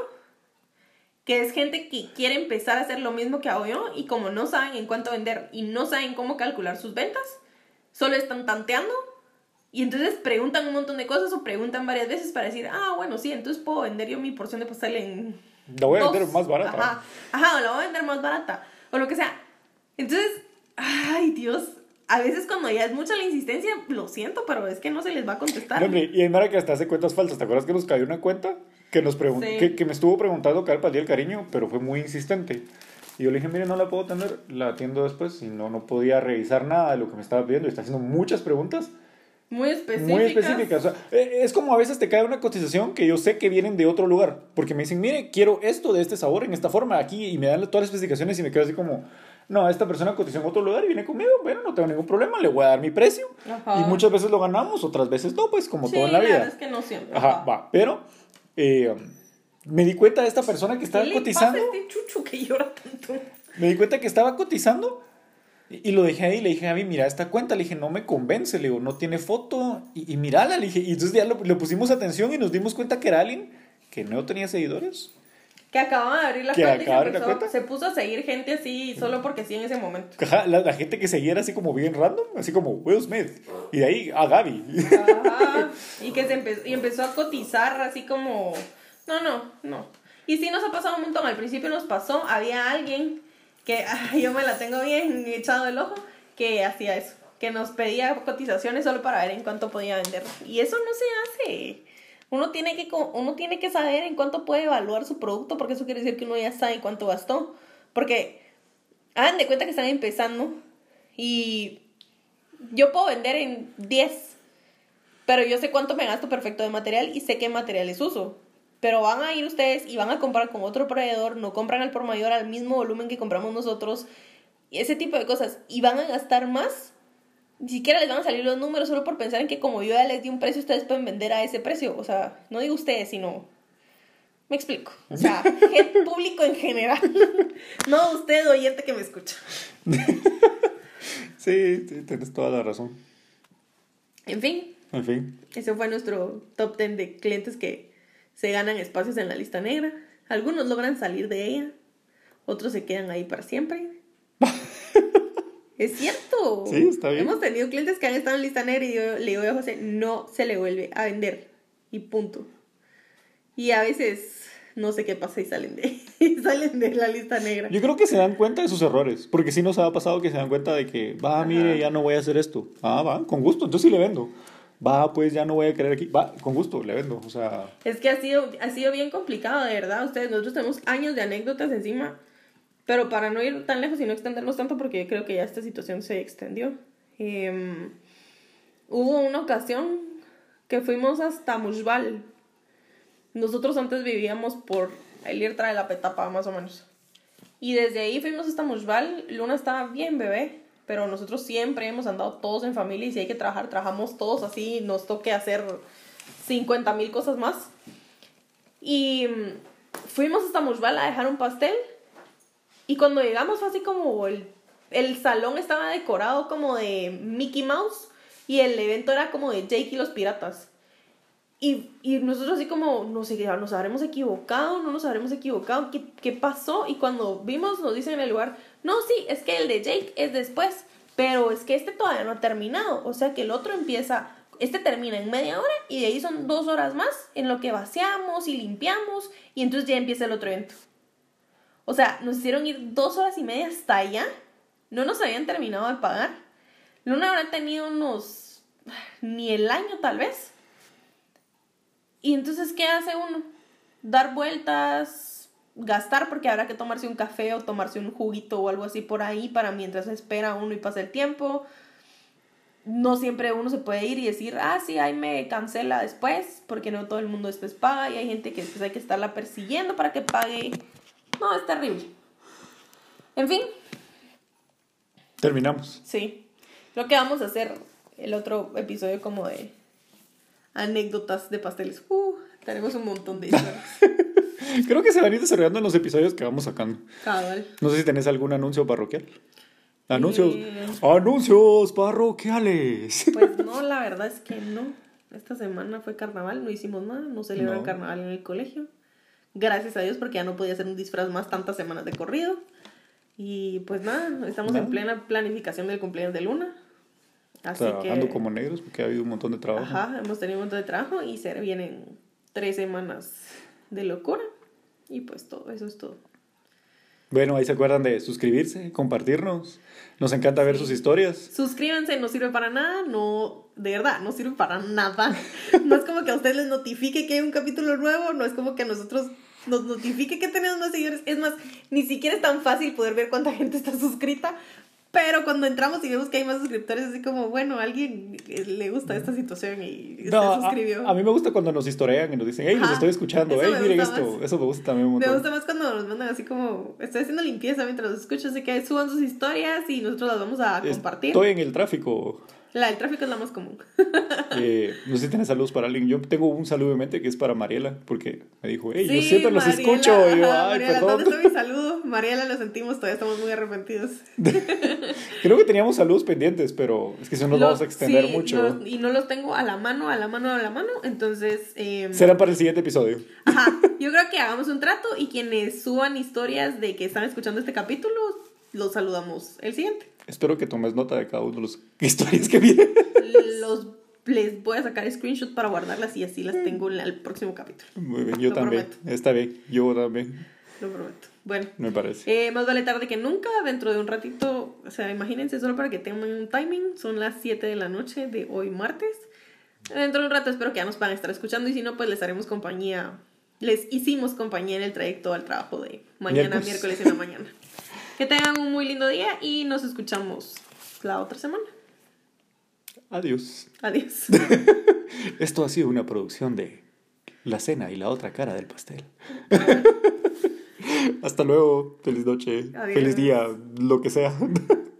[SPEAKER 1] que es gente que quiere empezar a hacer lo mismo que hago yo y como no saben en cuánto vender y no saben cómo calcular sus ventas, solo están tanteando y entonces preguntan un montón de cosas o preguntan varias veces para decir, ah, bueno, sí, entonces puedo vender yo mi porción de pastel en
[SPEAKER 2] La voy a vender más barata.
[SPEAKER 1] Ajá, ajá, o la voy a vender más barata. O lo que sea. Entonces, ay, Dios. A veces cuando ya es mucha la insistencia, lo siento, pero es que no se les va a contestar.
[SPEAKER 2] No, hombre, y hay Mara que hasta hace cuentas falsas. ¿Te acuerdas que nos cayó una cuenta? Que, nos pregun-
[SPEAKER 1] Sí.
[SPEAKER 2] que, que me estuvo preguntando cada para el día del cariño, pero fue muy insistente. Y yo le dije, mire, no la puedo tener, la atiendo después. Y no, no podía revisar nada de lo que me estaba pidiendo. Y está haciendo muchas preguntas
[SPEAKER 1] muy específicas.
[SPEAKER 2] muy específicas. O sea, eh, es como a veces te cae una cotización que yo sé que vienen de otro lugar. Porque me dicen, mire, quiero esto de este sabor, en esta forma, aquí. Y me dan todas las especificaciones y me quedo así como, no, esta persona cotizó en otro lugar y viene conmigo. Bueno, no tengo ningún problema, le voy a dar mi precio.
[SPEAKER 1] Ajá.
[SPEAKER 2] Y muchas veces lo ganamos, otras veces no, pues como
[SPEAKER 1] Sí,
[SPEAKER 2] todo en la vida.
[SPEAKER 1] verdad es que no siempre.
[SPEAKER 2] Ajá, va. Pero eh, me di cuenta de esta persona que estaba
[SPEAKER 1] ¿Qué le
[SPEAKER 2] cotizando.
[SPEAKER 1] pasa a este chucho que llora tanto?
[SPEAKER 2] Me di cuenta que estaba cotizando y, y lo dejé ahí. Le dije, Javi, mira esta cuenta. Le dije, no me convence. Le digo, no tiene foto. Y, y mírala. Le dije, y entonces ya lo- le pusimos atención y nos dimos cuenta que era alguien que no tenía seguidores.
[SPEAKER 1] Que acababa de abrir la cuenta y se,
[SPEAKER 2] abrir la
[SPEAKER 1] empezó-
[SPEAKER 2] cuenta.
[SPEAKER 1] se puso a seguir gente así solo porque sí en ese momento.
[SPEAKER 2] Ajá, la, la gente que seguía era así como bien random, así como Will Smith. Y de ahí a Gaby.
[SPEAKER 1] Ajá. (laughs) Y que se empezó, y empezó a cotizar así como... No, no, no. Y sí nos ha pasado un montón. Al principio nos pasó, había alguien que (laughs) yo me la tengo bien echado el ojo, que hacía eso. Que nos pedía cotizaciones solo para ver en cuánto podía vender. Y eso no se hace. Uno tiene que, uno tiene que saber en cuánto puede evaluar su producto, porque eso quiere decir que uno ya sabe cuánto gastó. Porque hagan de cuenta que están empezando y yo puedo vender en 10, pero yo sé cuánto me gasto perfecto de material y sé qué materiales uso. Pero van a ir ustedes y van a comprar con otro proveedor, no compran al por mayor al mismo volumen que compramos nosotros, y ese tipo de cosas, y van a gastar más. Ni siquiera les van a salir los números solo por pensar en que como yo ya les di un precio, ustedes pueden vender a ese precio. O sea, no digo ustedes, sino... Me explico. O sea, (laughs) el público en general. (laughs) no usted, oyente que me escucha.
[SPEAKER 2] Sí, sí, tienes toda la razón.
[SPEAKER 1] En fin,
[SPEAKER 2] En fin.
[SPEAKER 1] Ese fue nuestro top 10 de clientes que se ganan espacios en la lista negra. Algunos logran salir de ella, otros se quedan ahí para siempre. (laughs) es cierto.
[SPEAKER 2] Sí, está bien.
[SPEAKER 1] Hemos tenido clientes que han estado en lista negra y yo le digo a José, no se le vuelve a vender. Y punto. Y a veces no sé qué pasa y salen de, (laughs) y salen de la lista negra.
[SPEAKER 2] Yo creo que se dan cuenta de sus errores, porque sí nos ha pasado que se dan cuenta de que, va, mire, ya no voy a hacer esto. Ah, va, con gusto, entonces sí le vendo. Va, pues ya no voy a querer aquí. Va, con gusto, le vendo. O sea,
[SPEAKER 1] Es que ha sido, ha sido bien complicado, de verdad. Ustedes, nosotros tenemos años de anécdotas encima. Pero para no ir tan lejos y no extendernos tanto, porque yo creo que ya esta situación se extendió. em, hubo una ocasión que fuimos hasta Mushbal. Nosotros antes vivíamos por el Irtra de la Petapa, más o menos. Y desde ahí fuimos hasta Mushbal. Luna estaba bien bebé, pero nosotros siempre hemos andado todos en familia y si hay que trabajar, trabajamos todos así, nos toque hacer 50 mil cosas más. Y mm, fuimos hasta Mushbal a dejar un pastel. Y cuando llegamos fue así como el, el salón estaba decorado como de Mickey Mouse y el evento era como de Jake y los piratas. Y, y nosotros así como, no sé, nos habremos equivocado, no nos habremos equivocado, ¿qué, ¿qué pasó? Y cuando vimos, nos dicen en el lugar, no, sí, es que el de Jake es después, pero es que este todavía no ha terminado, o sea que el otro empieza, este termina en media hora y de ahí son dos horas más en lo que vaciamos y limpiamos y entonces ya empieza el otro evento. O sea, nos hicieron ir dos horas y media hasta allá, no nos habían terminado de pagar. Luna habrá tenido unos, ni el año tal vez. Y entonces, ¿qué hace uno? Dar vueltas, gastar porque habrá que tomarse un café o tomarse un juguito o algo así por ahí para mientras espera uno y pasa el tiempo. No siempre uno se puede ir y decir, ah, sí, ahí me cancela después, porque no todo el mundo después paga y hay gente que después hay que estarla persiguiendo para que pague. No, es terrible. En fin,
[SPEAKER 2] terminamos.
[SPEAKER 1] sí. Creo que vamos a hacer el otro episodio como de anécdotas de pasteles. Uh, tenemos un montón de historias. (laughs) (laughs)
[SPEAKER 2] Creo que se van a ir desarrollando en los episodios que vamos sacando.
[SPEAKER 1] Cabal.
[SPEAKER 2] No sé si tenés algún anuncio parroquial. Anuncios.
[SPEAKER 1] Eh.
[SPEAKER 2] Anuncios parroquiales. (laughs)
[SPEAKER 1] Pues no, la verdad es que no. Esta semana fue carnaval, no hicimos nada, no celebraron
[SPEAKER 2] No.
[SPEAKER 1] carnaval en el colegio. Gracias a Dios porque ya no podía hacer un disfraz más tantas semanas de corrido. Y pues nada, estamos en plena planificación del cumpleaños de Luna. Así
[SPEAKER 2] Trabajando
[SPEAKER 1] que
[SPEAKER 2] como negros porque ha habido un montón de trabajo.
[SPEAKER 1] Ajá, hemos tenido un montón de trabajo y se vienen tres semanas de locura. Y pues todo, eso es todo.
[SPEAKER 2] Bueno, ahí se acuerdan de suscribirse, compartirnos. Nos encanta ver sus historias.
[SPEAKER 1] Suscríbanse, no sirve para nada, no, de verdad, no sirve para nada. (laughs) No es como que a ustedes les notifique que hay un capítulo nuevo, no es como que a nosotros nos notifique que tenemos más seguidores. Es más, ni siquiera es tan fácil poder ver cuánta gente está suscrita. Pero cuando entramos y vemos que hay más suscriptores, así como, bueno, a alguien le gusta esta situación y se
[SPEAKER 2] No, a,
[SPEAKER 1] suscribió.
[SPEAKER 2] a mí me gusta cuando nos historian y nos dicen, hey, los estoy escuchando, hey, miren esto.
[SPEAKER 1] más.
[SPEAKER 2] Eso me gusta también un
[SPEAKER 1] Me gusta más cuando nos mandan así como, estoy haciendo limpieza mientras los escucho, así que suban sus historias y nosotros las vamos a compartir.
[SPEAKER 2] Estoy en el tráfico.
[SPEAKER 1] La del tráfico es la más común. (laughs)
[SPEAKER 2] Eh, no sé si tienes saludos para alguien. Yo tengo un saludo en mente que es para Mariela, porque me dijo, hey, yo
[SPEAKER 1] Sí,
[SPEAKER 2] siempre los escucho. Yo, ay,
[SPEAKER 1] Mariela,
[SPEAKER 2] perdón.
[SPEAKER 1] ¿dónde está mi (laughs) saludo? Mariela, lo sentimos, todavía estamos muy arrepentidos. (laughs)
[SPEAKER 2] Creo que teníamos saludos pendientes, pero es que si no nos
[SPEAKER 1] Lo-
[SPEAKER 2] vamos a extender
[SPEAKER 1] sí,
[SPEAKER 2] mucho.
[SPEAKER 1] no- y no los tengo a la mano, a la mano, a la mano. Entonces, eh,
[SPEAKER 2] Será para el siguiente episodio.
[SPEAKER 1] ajá, yo creo que hagamos un trato y quienes suban historias de que están escuchando este capítulo, los saludamos el siguiente.
[SPEAKER 2] Espero que tomes nota de cada uno de los (laughs) historias que vienen.
[SPEAKER 1] Los, les voy a sacar screenshot para guardarlas y así las tengo en el próximo capítulo.
[SPEAKER 2] Muy bien, yo
[SPEAKER 1] Lo
[SPEAKER 2] también.
[SPEAKER 1] prometo.
[SPEAKER 2] Está bien, yo también,
[SPEAKER 1] Lo prometo. Bueno.
[SPEAKER 2] me parece.
[SPEAKER 1] Eh, más vale tarde que nunca, dentro de un ratito, o sea, imagínense, solo para que tengan un timing, son las 7 de la noche de hoy martes. Dentro de un rato espero que ya nos van a estar escuchando y si no, pues les haremos compañía, les hicimos compañía en el trayecto al trabajo de mañana,
[SPEAKER 2] Miércoles.
[SPEAKER 1] miércoles en la mañana. (laughs) Que tengan un muy lindo día y nos escuchamos la otra semana.
[SPEAKER 2] Adiós.
[SPEAKER 1] Adiós. (laughs)
[SPEAKER 2] Esto ha sido una producción de La Cena y la otra cara del pastel. (laughs) Hasta luego. Feliz noche.
[SPEAKER 1] Adiós.
[SPEAKER 2] Feliz día. Lo que sea. (laughs)